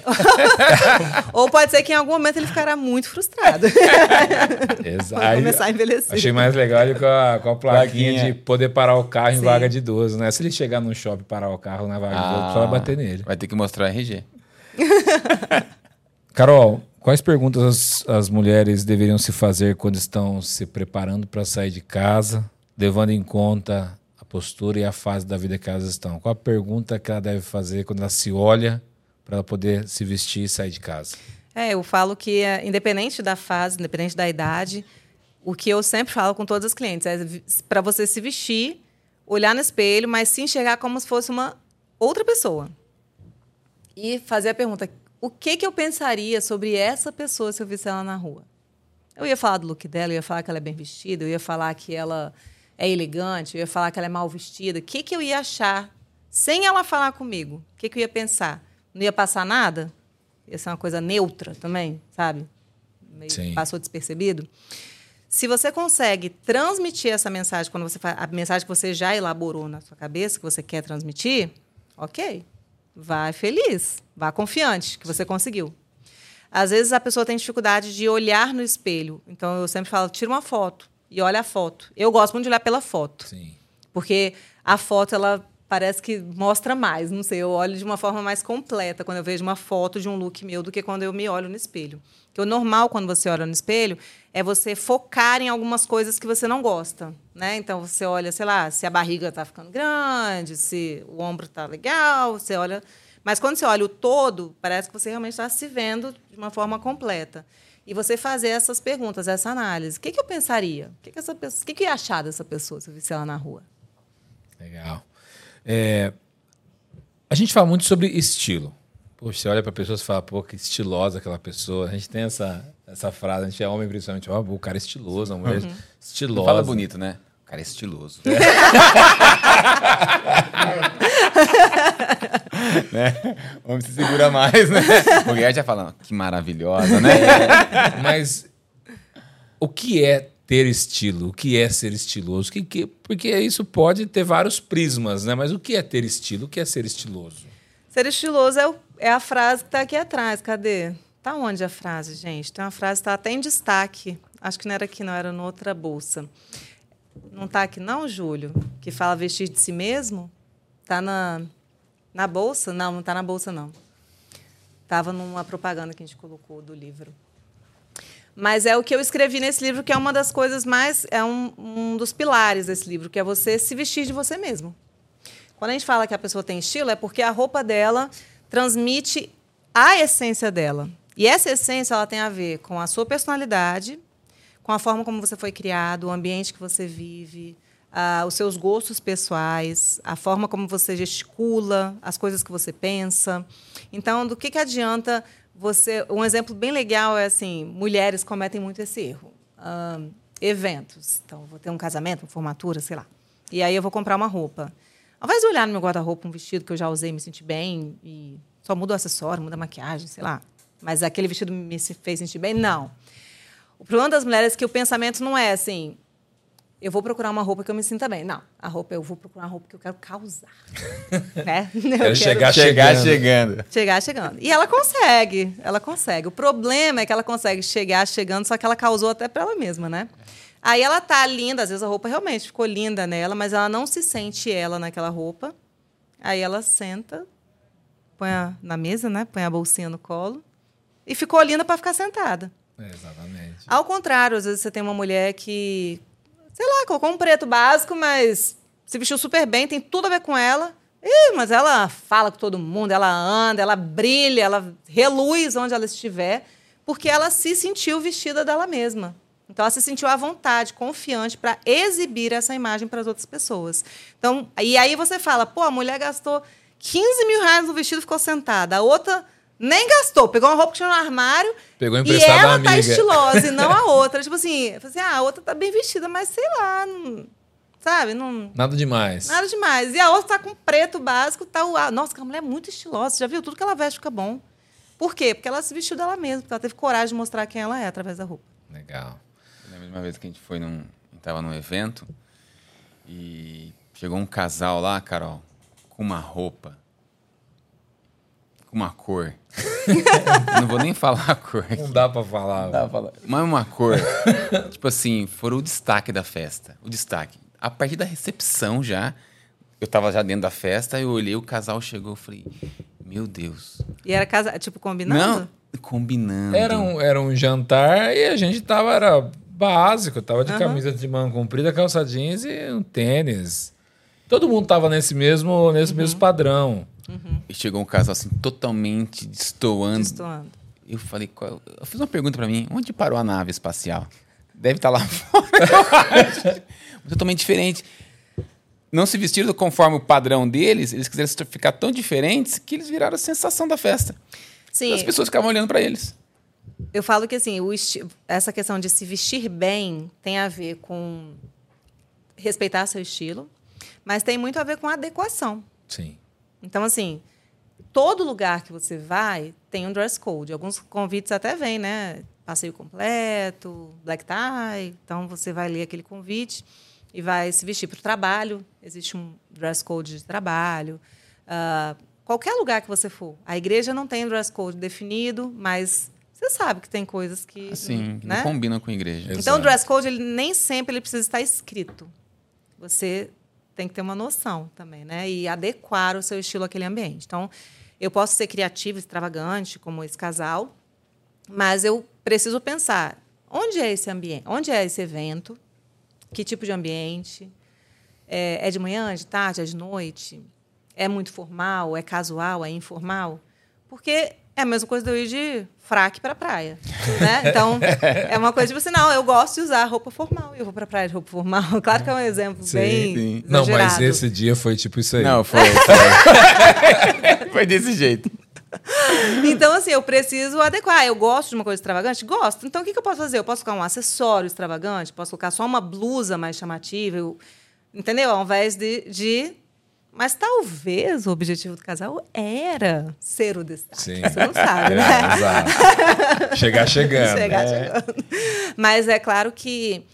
A: Ou pode ser que em algum momento ele ficará muito frustrado.
B: exato.
A: Vai começar a envelhecer.
B: Achei mais legal ele com a, com a plaquinha,
C: Plaquinha.
B: de poder parar o carro em
A: Sim.
B: vaga de idoso, né? Se ele chegar num shopping e parar o carro na vaga de idoso, só vai bater nele.
C: Vai ter que mostrar RG.
B: Carol, quais perguntas as, as mulheres deveriam se fazer quando estão se preparando para sair de casa, levando em conta a postura e a fase da vida que elas estão? Qual a pergunta que ela deve fazer quando ela se olha para ela poder se vestir e sair de casa?
A: É, eu falo que, é, independente da fase, independente da idade, o que eu sempre falo com todas as clientes é para você se vestir, olhar no espelho, mas se enxergar como se fosse uma outra pessoa. E fazer a pergunta: o que, que eu pensaria sobre essa pessoa se eu visse ela na rua? Eu ia falar do look dela, eu ia falar que ela é bem vestida, eu ia falar que ela é elegante, eu ia falar que ela é mal vestida. O que, que eu ia achar sem ela falar comigo? O que, que eu ia pensar? Não ia passar nada? Ia ser uma coisa neutra também, sabe? Meio
B: Sim.
A: passou despercebido. Se você consegue transmitir essa mensagem quando você faz a mensagem que você já elaborou na sua cabeça, que você quer transmitir, ok. Vai feliz, vá confiante que você conseguiu. Às vezes a pessoa tem dificuldade de olhar no espelho. Então eu sempre falo, tira uma foto e olha a foto. Eu gosto muito de olhar pela foto.
B: Sim.
A: Porque a foto ela parece que mostra mais, não sei, eu olho de uma forma mais completa quando eu vejo uma foto de um look meu do que quando eu me olho no espelho. Porque o normal quando você olha no espelho é você focar em algumas coisas que você não gosta, né? Então você olha, sei lá, se a barriga está ficando grande, se o ombro está legal, você olha, mas quando você olha o todo, parece que você realmente está se vendo de uma forma completa. E você fazer essas perguntas, essa análise. O que, que eu pensaria? O que, que, essa pessoa, o que, que eu ia achar dessa pessoa se eu visse ela na rua?
B: Legal. É, a gente fala muito sobre estilo. Poxa, você olha para pessoas e fala, pô, que estilosa aquela pessoa. A gente tem essa, essa frase, a gente é homem principalmente, ó, oh, o cara é estiloso, a mulher uhum. estilosa.
C: Fala bonito, né? O cara é estiloso. É. né? O homem se segura mais, né? Mulher já fala, que maravilhosa, né?
B: É, mas o que é ter estilo? O que é ser estiloso? Que, que, porque isso pode ter vários prismas, né? Mas o que é ter estilo? O que é ser estiloso?
A: Ser estiloso é, o, é a frase que está aqui atrás. Cadê? Tá onde a frase, gente? Tem uma frase que está até em destaque. Acho que não era aqui, não, era noutra bolsa. Não está aqui, não, Júlio? Que fala vestir de si mesmo? Está na, na bolsa? Não, não está na bolsa, não. Estava numa propaganda que a gente colocou do livro. Mas é o que eu escrevi nesse livro, que é uma das coisas mais. É um, um dos pilares desse livro, que é você se vestir de você mesmo. Quando a gente fala que a pessoa tem estilo, é porque a roupa dela transmite a essência dela. E essa essência ela tem a ver com a sua personalidade, com a forma como você foi criado, o ambiente que você vive, uh, os seus gostos pessoais, a forma como você gesticula, as coisas que você pensa. Então, do que, que adianta você, um exemplo bem legal é assim, mulheres cometem muito esse erro. Um, eventos. Então, vou ter um casamento, uma formatura, sei lá. E aí eu vou comprar uma roupa. Ao invés de olhar no meu guarda-roupa um vestido que eu já usei, me senti bem e só muda o acessório, muda a maquiagem, sei lá. Mas aquele vestido me fez sentir bem, não. O problema das mulheres é que o pensamento não é assim, eu vou procurar uma roupa que eu me sinta bem. Não, a roupa eu vou procurar uma roupa que eu quero causar. né?
B: Eu quero, quero chegar, chegar chegando.
A: Chegar chegando. E ela consegue, ela consegue. O problema é que ela consegue chegar chegando, só que ela causou até para ela mesma, né? Aí ela tá linda, às vezes a roupa realmente ficou linda nela, mas ela não se sente ela naquela roupa. Aí ela senta, põe a, na mesa, né? Põe a bolsinha no colo e ficou linda para ficar sentada.
B: É, exatamente.
A: Ao contrário, às vezes você tem uma mulher que sei lá, colocou um preto básico, mas se vestiu super bem, tem tudo a ver com ela. Ih, mas ela fala com todo mundo, ela anda, ela brilha, ela reluz onde ela estiver, porque ela se sentiu vestida dela mesma. Então, ela se sentiu à vontade, confiante para exibir essa imagem para as outras pessoas. Então, e aí você fala, pô, a mulher gastou 15 mil reais no vestido e ficou sentada. A outra nem gastou, pegou uma roupa que tinha no armário.
B: Pegou emprestado
A: E ela
B: tá
A: estilosa e não a outra. tipo assim, assim, ah, a outra tá bem vestida, mas sei lá, não, sabe? Não,
B: nada demais.
A: Nada demais. E a outra tá com preto básico, tá o. Nossa, a mulher é muito estilosa. Você já viu? Tudo que ela veste fica bom. Por quê? Porque ela se vestiu dela mesma, porque ela teve coragem de mostrar quem ela é através da roupa.
B: Legal.
C: Na mesma vez que a gente foi num. A gente tava num evento e chegou um casal lá, Carol, com uma roupa uma cor. não vou nem falar a cor. Aqui.
B: Não dá pra falar. Não
C: dá pra falar. Mas uma cor. tipo assim, foram o destaque da festa. O destaque. A partir da recepção já, eu tava já dentro da festa, eu olhei, o casal chegou, eu falei, meu Deus.
A: E era casa, tipo, combinando?
C: Não, combinando.
B: Era um, era um jantar e a gente tava, era básico, tava de uhum. camisa de manga comprida, calça jeans e um tênis. Todo mundo tava nesse mesmo, nesse uhum. mesmo padrão.
C: Uhum. E chegou um casal assim, totalmente destoando.
A: Destoando.
C: Eu falei, qual... eu fiz uma pergunta para mim: onde parou a nave espacial? Deve estar tá lá fora. totalmente diferente. Não se vestiram conforme o padrão deles, eles quiseram ficar tão diferentes que eles viraram a sensação da festa.
A: Sim.
C: As pessoas ficavam olhando para eles.
A: Eu falo que assim, esti... essa questão de se vestir bem tem a ver com respeitar seu estilo, mas tem muito a ver com adequação.
B: Sim.
A: Então, assim, todo lugar que você vai tem um dress code. Alguns convites até vêm, né? Passeio completo, black tie. Então, você vai ler aquele convite e vai se vestir para o trabalho. Existe um dress code de trabalho. Uh, qualquer lugar que você for. A igreja não tem dress code definido, mas você sabe que tem coisas que.
C: Assim,
A: né?
C: não combinam com a igreja.
A: Então, o dress code ele, nem sempre ele precisa estar escrito. Você tem que ter uma noção também, né? E adequar o seu estilo àquele ambiente. Então, eu posso ser criativa, extravagante, como esse casal, mas eu preciso pensar onde é esse ambiente, onde é esse evento, que tipo de ambiente, é, é de manhã, de tarde, é de noite, é muito formal, é casual, é informal, porque é a mesma coisa de eu ir de fraque para praia, né? Então, é uma coisa tipo assim, não, eu gosto de usar roupa formal e eu vou para praia de roupa formal. Claro que é um exemplo
B: Sim,
A: bem
C: sim.
B: Não, mas esse dia foi tipo isso aí.
C: Não, foi. Foi, foi desse jeito.
A: Então, assim, eu preciso adequar. Eu gosto de uma coisa extravagante? Gosto. Então, o que, que eu posso fazer? Eu posso colocar um acessório extravagante? Posso colocar só uma blusa mais chamativa? Eu- entendeu? Ao invés de, de... Mas talvez o objetivo do casal era ser o destaque.
B: Sim.
A: Você não sabe,
B: É,
A: né?
B: exato. Chegar chegando.
A: Chegar
B: É.
A: chegando. Mas é claro que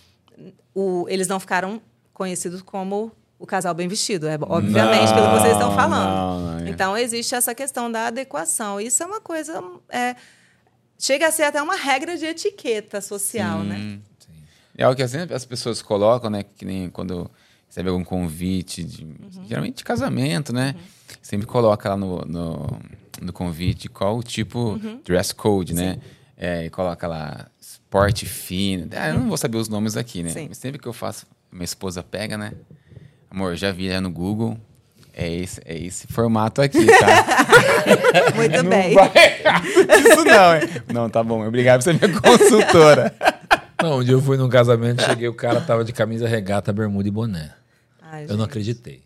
A: o- eles não ficaram conhecidos como o casal bem vestido, é obviamente pelo que vocês estão
C: Não,
A: falando.
C: não, não, é.
A: Então existe essa questão da adequação. Isso é uma coisa é, chega a ser até uma regra de etiqueta social, né?
C: É algo que sempre as pessoas colocam, né? Que nem quando recebe algum convite, de,
A: Uhum.
C: geralmente de casamento, né? Sempre coloca lá no, no, no convite qual o tipo
A: Uhum.
C: dress code, né? É, e coloca lá esporte fino. Ah, eu não vou saber os nomes aqui, né?
A: Sim.
C: Mas sempre que eu faço, minha esposa pega, né? Amor, já vi já no Google. É esse, é esse formato aqui, tá?
A: Muito bem.
C: Isso não, é. Não, tá bom. Obrigado por ser minha consultora.
B: Não, um dia eu fui num casamento, cheguei, o cara tava de camisa regata, bermuda e boné.
A: Ai,
B: Eu não acreditei.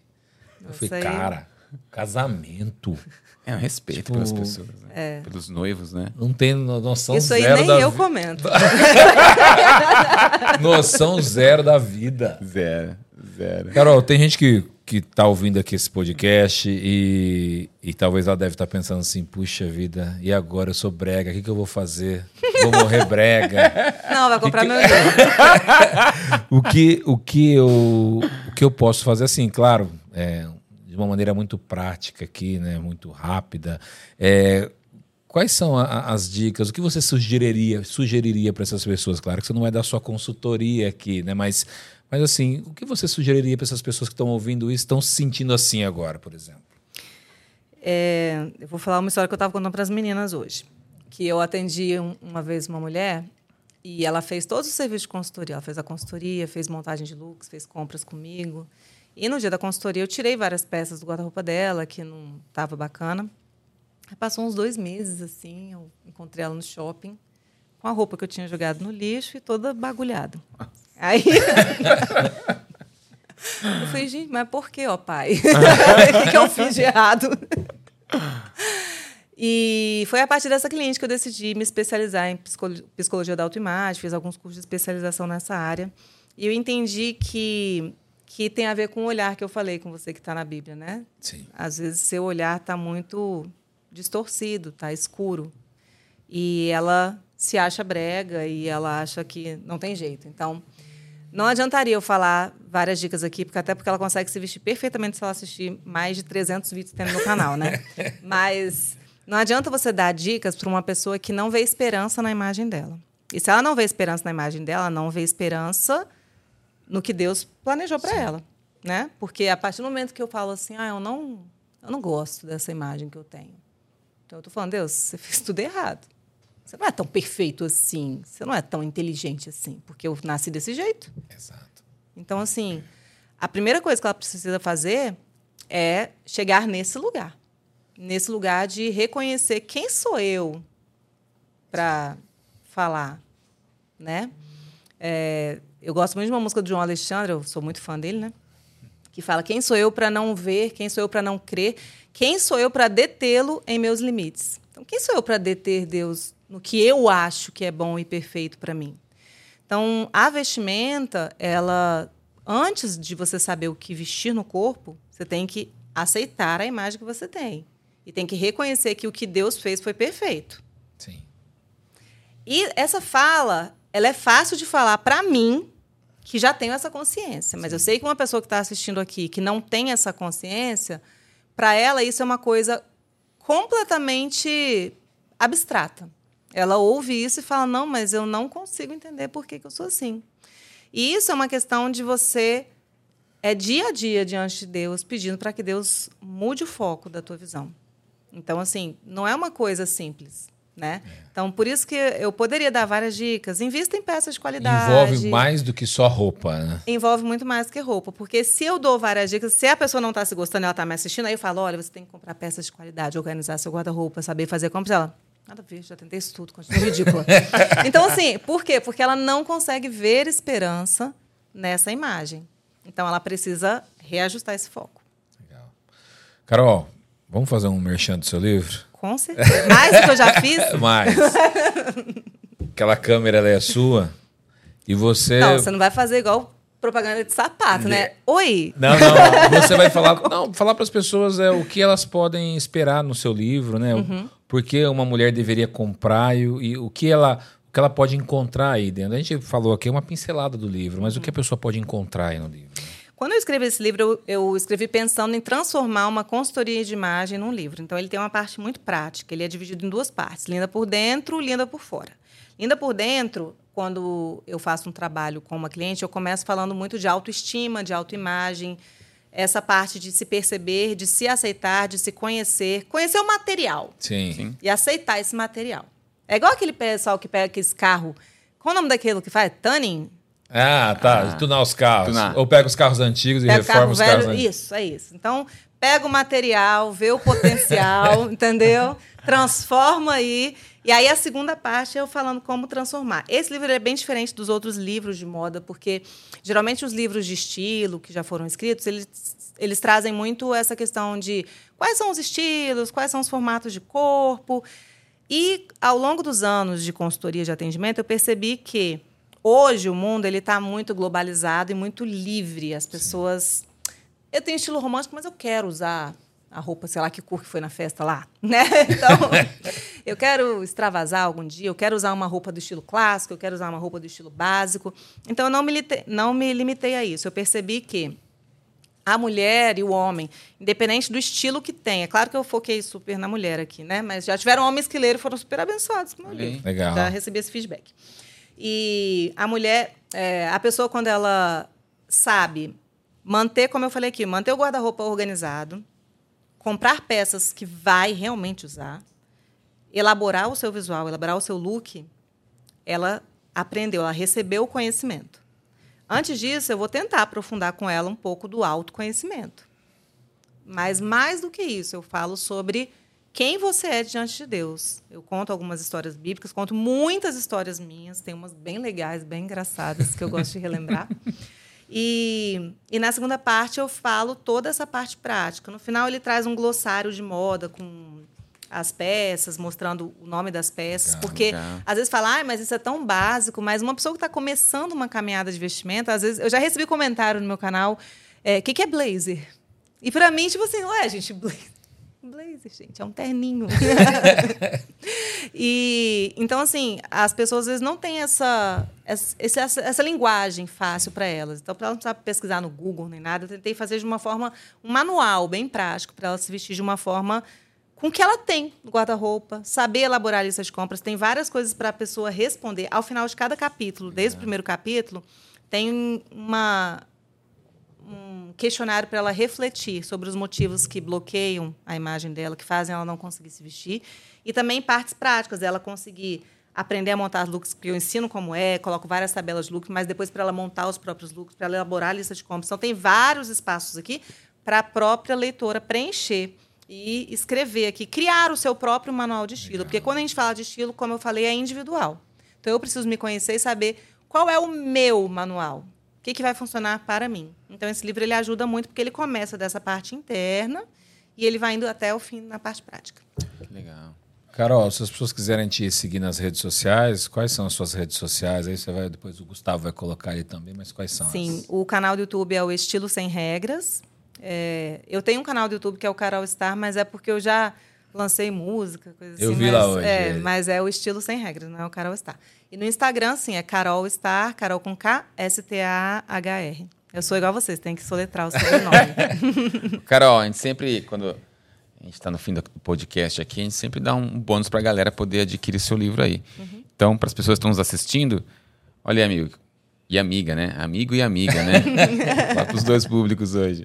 B: Eu
A: Isso
B: falei,
A: aí-
B: cara, casamento.
C: É um respeito
B: Tipo,
C: pelas pessoas, né?
A: é.
C: Pelos noivos, né?
B: Não tem no- noção
A: Isso aí
B: zero
A: nem
B: da
A: eu
B: vi-
A: comento.
B: Noção zero da vida.
C: Zero, zero.
B: Carol, tem gente que, que tá ouvindo aqui esse podcast e, e talvez ela deve estar pensando assim, puxa vida, e agora eu sou brega, o que, que eu vou fazer? Vou morrer brega.
A: Não, vai comprar meu livro.
B: o que, o que, eu, o que eu posso fazer, assim, claro, é, de uma maneira muito prática aqui, né, muito rápida. É, quais são a- a- as dicas? O que você sugeriria, sugeriria para essas pessoas? Claro que você não vai dar sua consultoria aqui, né, mas, mas assim, o que você sugeriria para essas pessoas que estão ouvindo isso, estão se sentindo assim agora, por exemplo?
A: É, eu vou falar uma história que eu estava contando para as meninas hoje. Que eu atendi um- uma vez uma mulher e ela fez todos os serviços de consultoria. Ela fez a consultoria, fez montagem de looks, fez compras comigo. E no dia da consultoria eu tirei várias peças do guarda-roupa dela que não estava bacana. Passou uns dois meses assim, eu encontrei ela no shopping com a roupa que eu tinha jogado no lixo e toda bagulhada. Aí eu falei, gente, mas por que, ó pai? O que, que eu fiz de errado? E foi a partir dessa cliente que eu decidi me especializar em psicolo- psicologia da autoimagem, fiz alguns cursos de especialização nessa área. E eu entendi que, que tem a ver com o olhar que eu falei com você que está na Bíblia, né?
B: Sim.
A: Às vezes seu olhar está muito distorcido, está escuro. E ela se acha brega e ela acha que não tem jeito. Então, não adiantaria eu falar várias dicas aqui, porque até porque ela consegue se vestir perfeitamente se ela assistir mais de 300 vídeos que tem no meu canal, né? Mas não adianta você dar dicas para uma pessoa que não vê esperança na imagem dela. E se ela não vê esperança na imagem dela, ela não vê esperança no que Deus planejou para ela, né? Porque a partir do momento que eu falo assim, ah, eu não, eu não gosto dessa imagem que eu tenho. Então eu tô falando, Deus, você fez tudo errado. Você não é tão perfeito assim, você não é tão inteligente assim, porque eu nasci desse jeito.
B: Exato.
A: Então, assim, a primeira coisa que ela precisa fazer é chegar nesse lugar. Nesse lugar de reconhecer quem sou eu para falar, né? É, eu gosto muito de uma música do João Alexandre, eu sou muito fã dele, né? Que fala: quem sou eu para não ver, quem sou eu para não crer, quem sou eu para detê-lo em meus limites. Então, quem sou eu para deter Deus no que eu acho que é bom e perfeito para mim? Então, a vestimenta, ela antes de você saber o que vestir no corpo, você tem que aceitar a imagem que você tem e tem que reconhecer que o que Deus fez foi perfeito.
B: Sim.
A: E essa fala, ela é fácil de falar para mim, que já tenho essa consciência. Mas eu sei que uma pessoa que está assistindo aqui, que não tem essa consciência, para ela isso é uma coisa completamente abstrata. Ela ouve isso e fala: não, mas eu não consigo entender por que, que eu sou assim. E isso é uma questão de você é dia a dia diante de Deus, pedindo para que Deus mude o foco da tua visão. Então, assim, não é uma coisa simples. Né? É. Então, por isso que eu poderia dar várias dicas. Invista em peças de qualidade.
B: Envolve mais do que só roupa, né?
A: Envolve muito mais do que roupa. Porque se eu dou várias dicas, se a pessoa não está se gostando ela está me assistindo, aí eu falo: olha, você tem que comprar peças de qualidade, organizar seu guarda-roupa, saber fazer compras. Ela, nada a ver, já tentei isso tudo, continua ridícula. então, assim, por quê? Porque ela não consegue ver esperança nessa imagem. Então, ela precisa reajustar esse foco. Legal.
B: Carol, vamos fazer um merchan do seu livro?
A: Com certeza. Mais do que eu já fiz?
B: Mais. Aquela câmera é sua e você.
A: Não, você não vai fazer igual propaganda de sapato, né? Oi!
B: Não, não. Você vai falar. Não, falar para as pessoas é, o que elas podem esperar no seu livro, né? Uhum. Por que uma mulher deveria comprar e, e, o que ela. O que ela pode encontrar aí dentro. A gente falou aqui uma pincelada do livro, mas uhum. o que a pessoa pode encontrar aí no livro?
A: Quando eu escrevi esse livro, eu, eu, escrevi pensando em transformar uma consultoria de imagem num livro. Então, ele tem uma parte muito prática. Ele é dividido em duas partes: linda por dentro, linda por fora. Linda por dentro, quando eu faço um trabalho com uma cliente, eu começo falando muito de autoestima, de autoimagem, essa parte de se perceber, de se aceitar, de se conhecer, conhecer o material.
B: Sim. Sim.
A: E aceitar esse material. É igual aquele pessoal que pega esse carro. Qual o nome daquilo que faz? Tanning?
B: Ah, tá. Ah, tunar os carros. Tunar. Ou pega os carros antigos e reforma carro os velho, carros antigos.
A: Isso, é isso. Então, pega o material, vê o potencial, entendeu? Transforma aí. E aí a segunda parte é eu falando como transformar. Esse livro é bem diferente dos outros livros de moda, porque geralmente os livros de estilo que já foram escritos, eles, eles trazem muito essa questão de quais são os estilos, quais são os formatos de corpo. E ao longo dos anos de consultoria de atendimento, eu percebi que Hoje o mundo ele está muito globalizado e muito livre. As pessoas. Eu tenho estilo romântico, mas eu quero usar a roupa, sei lá, que cor que foi na festa lá, né? Então, eu quero extravasar algum dia, eu quero usar uma roupa do estilo clássico, eu quero usar uma roupa do estilo básico. Então, eu não me, limitei, não me limitei a isso. Eu percebi que a mulher e o homem, independente do estilo que tem, é claro que eu foquei super na mulher aqui, né? Mas já tiveram homens que leram e foram super abençoados com o livro.
B: Legal.
A: Já recebi esse feedback. E a mulher, é, a pessoa, quando ela sabe manter, como eu falei aqui, manter o guarda-roupa organizado, comprar peças que vai realmente usar, elaborar o seu visual, elaborar o seu look, ela aprendeu, ela recebeu o conhecimento. Antes disso, eu vou tentar aprofundar com ela um pouco do autoconhecimento. Mas mais do que isso, eu falo sobre quem você é diante de Deus. Eu conto algumas histórias bíblicas, conto muitas histórias minhas, tem umas bem legais, bem engraçadas que eu gosto de relembrar. E, e na segunda parte eu falo toda essa parte prática. No final ele traz um glossário de moda com as peças, mostrando o nome das peças, porque às vezes fala, ah, mas isso é tão básico, mas uma pessoa que está começando uma caminhada de vestimenta, às vezes eu já recebi comentário no meu canal, o é, que, que é blazer? E para mim, tipo assim, ué, gente, blazer blazer, gente, é um terninho. e então assim, as pessoas às vezes não têm essa essa, essa, essa linguagem fácil para elas. Então, para elas não precisar pesquisar no Google nem nada, eu tentei fazer de uma forma um manual bem prático para ela se vestir de uma forma com o que ela tem no guarda-roupa, saber elaborar listas de compras. Tem várias coisas para a pessoa responder. Ao final de cada capítulo, desde o primeiro capítulo, tem uma um questionário para ela refletir sobre os motivos que bloqueiam a imagem dela, que fazem ela não conseguir se vestir, e também partes práticas, ela conseguir aprender a montar looks, que eu ensino como é, coloco várias tabelas de looks, mas depois para ela montar os próprios looks, para ela elaborar a lista de compras. Então, tem vários espaços aqui para a própria leitora preencher e escrever aqui, criar o seu próprio manual de estilo. Porque quando a gente fala de estilo, como eu falei, é individual. Então, eu preciso me conhecer e saber qual é o meu manual que, que vai funcionar para mim. Então, esse livro ele ajuda muito porque ele começa dessa parte interna e ele vai indo até o fim na parte prática.
C: Que legal.
B: Carol, se as pessoas quiserem te seguir nas redes sociais, quais são as suas redes sociais? Aí você vai, depois o Gustavo vai colocar aí também, mas quais são?
A: Sim, as... o canal do YouTube é o Estilo Sem Regras. É, eu tenho um canal do YouTube que é o Carol Star, mas é porque eu já lancei música, coisa assim.
B: Eu vi
A: mas,
B: lá hoje.
A: É, mas é o Estilo Sem Regras, não é o Carol Star. E no Instagram, sim, é Carol Star, Carol com K, S-T-A-H-R. Eu sou igual a vocês, tem que soletrar o sobrenome.
C: Carol, a gente sempre, quando a gente está no fim do podcast aqui, a gente sempre dá um bônus para a galera poder adquirir seu livro aí. Uhum. Então, para as pessoas que estão nos assistindo, olha aí, amigo, E amiga, né? Amigo e amiga, né? para os dois públicos hoje.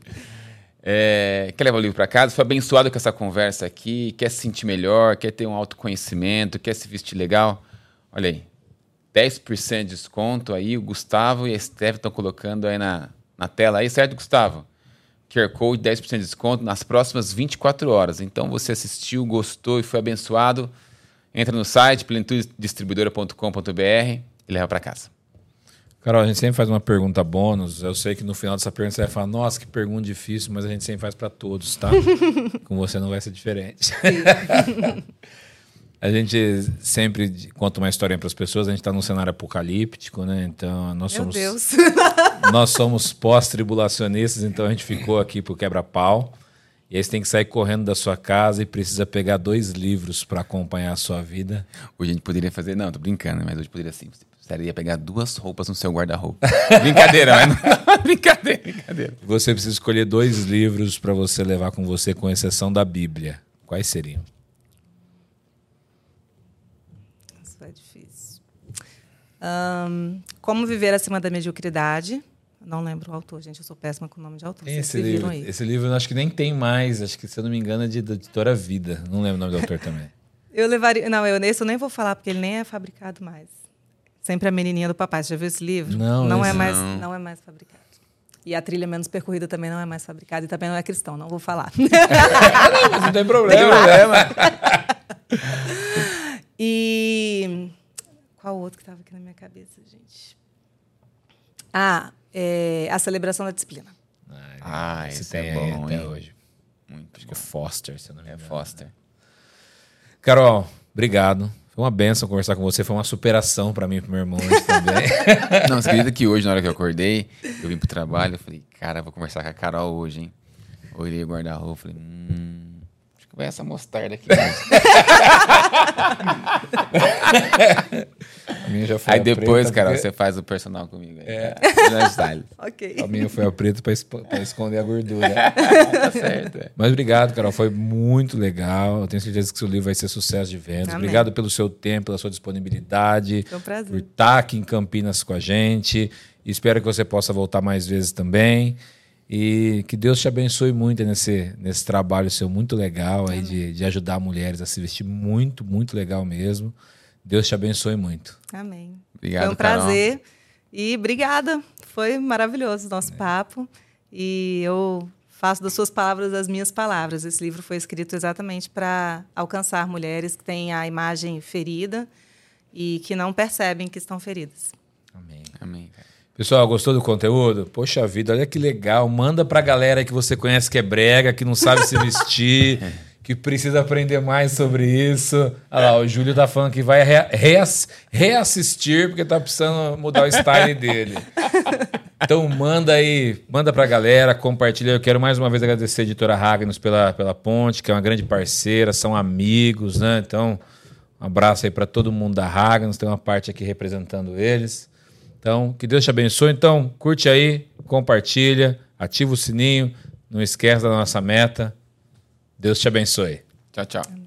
C: É, quer levar o livro para casa? Foi abençoado com essa conversa aqui? Quer se sentir melhor? Quer ter um autoconhecimento? Quer se vestir legal? Olha aí, 10% de desconto aí. O Gustavo e a Steph estão colocando aí na, na tela aí, certo, Gustavo? QR Code, 10% de desconto nas próximas 24 horas. Então, você assistiu, gostou e foi abençoado, entra no site plenitudedistribuidora.com.br e leva para casa.
B: Carol, a gente sempre faz uma pergunta bônus. Eu sei que no final dessa pergunta você vai falar, nossa, que pergunta difícil, mas a gente sempre faz para todos, tá? Com você não vai ser diferente. a gente sempre conta uma historinha para as pessoas, a gente está num cenário apocalíptico, né? Então, nós
A: Meu
B: somos
A: Deus.
B: nós somos pós-tribulacionistas, então a gente ficou aqui pro quebra-pau. E aí você tem que sair correndo da sua casa e precisa pegar dois livros para acompanhar a sua vida.
C: Hoje a gente poderia fazer, não, tô brincando, mas hoje poderia você precisaria pegar duas roupas no seu guarda-roupa. brincadeira, mas não, brincadeira, brincadeira.
B: Você precisa escolher dois livros para você levar com você, com exceção da Bíblia. Quais seriam?
A: Isso é difícil. Ahn, Como viver acima da mediocridade. Não lembro o autor, gente. Eu sou péssima com o nome de autor.
B: Tem esse livro.
A: aí.
B: Esse livro eu acho que nem tem mais. Acho que, se eu não me engano, é de, da editora Vida. Não lembro o nome do autor também.
A: Eu levaria. Não, eu, esse eu nem vou falar, porque ele nem é fabricado mais. Sempre a menininha do papai. Você já viu esse livro?
B: Não,
A: não é mais,
C: não.
A: não é mais fabricado. E a trilha menos percorrida também não é mais fabricada e também não é cristão, não vou falar.
B: Mas não tem problema.
A: e qual outro que estava aqui na minha cabeça, gente? Ah, é, a celebração da disciplina.
C: Ah,
B: esse tem
C: é bom,
B: até
C: hein?
B: hoje.
C: Muito
B: Acho que é Foster, se eu não me
C: É
B: engano.
C: Foster.
B: Carol, obrigado. Foi uma benção conversar com você. Foi uma superação para mim e pro meu irmão hoje também.
C: Não, você acredita que hoje, na hora que eu acordei, eu vim pro trabalho, eu falei, cara, vou conversar com a Carol hoje, hein? Olhei o guarda-roupa, falei, hum, acho que vai essa mostarda aqui.
B: minha já foi
C: aí
B: a
C: depois,
B: preta,
C: cara,
B: porque-
C: você faz o personal comigo. Aí,
B: É.
C: tá? style.
A: Ok.
B: A minha foi a preta para esconder a gordura.
C: Tá certo, é.
B: Mas obrigado, Carol. Foi muito legal. Eu tenho certeza que seu livro vai ser sucesso de vendas.
A: Amém.
B: Obrigado pelo seu tempo, pela sua disponibilidade.
A: Foi um prazer.
B: Por estar aqui em Campinas com a gente. Espero que você possa voltar mais vezes também. E que Deus te abençoe muito nesse, nesse trabalho seu muito legal aí de, de ajudar mulheres a se vestir muito, muito legal mesmo. Deus te abençoe muito.
A: Amém.
C: Obrigado,
A: Foi um
C: Carol.
A: prazer. E obrigada. Foi maravilhoso o nosso papo. E eu faço das suas palavras as minhas palavras. Esse livro foi escrito exatamente para alcançar mulheres que têm a imagem ferida e que não percebem que estão feridas.
B: Amém.
C: Amém.
B: Pessoal, gostou do conteúdo? Poxa vida, olha que legal. Manda pra galera que você conhece que é brega, que não sabe se vestir, que precisa aprender mais sobre isso. Olha lá, o Júlio tá falando que vai rea- reass- reassistir porque tá precisando mudar o style dele. Então manda aí, manda pra galera, compartilha. Eu quero mais uma vez agradecer a editora Ragnos pela, pela ponte, que é uma grande parceira, são amigos, né? Então, um abraço aí pra todo mundo da Ragnos, tem uma parte aqui representando eles. Então, que Deus te abençoe. Então, curte aí, compartilha, ativa o sininho, não esquece da nossa meta. Deus te abençoe.
C: Tchau, tchau.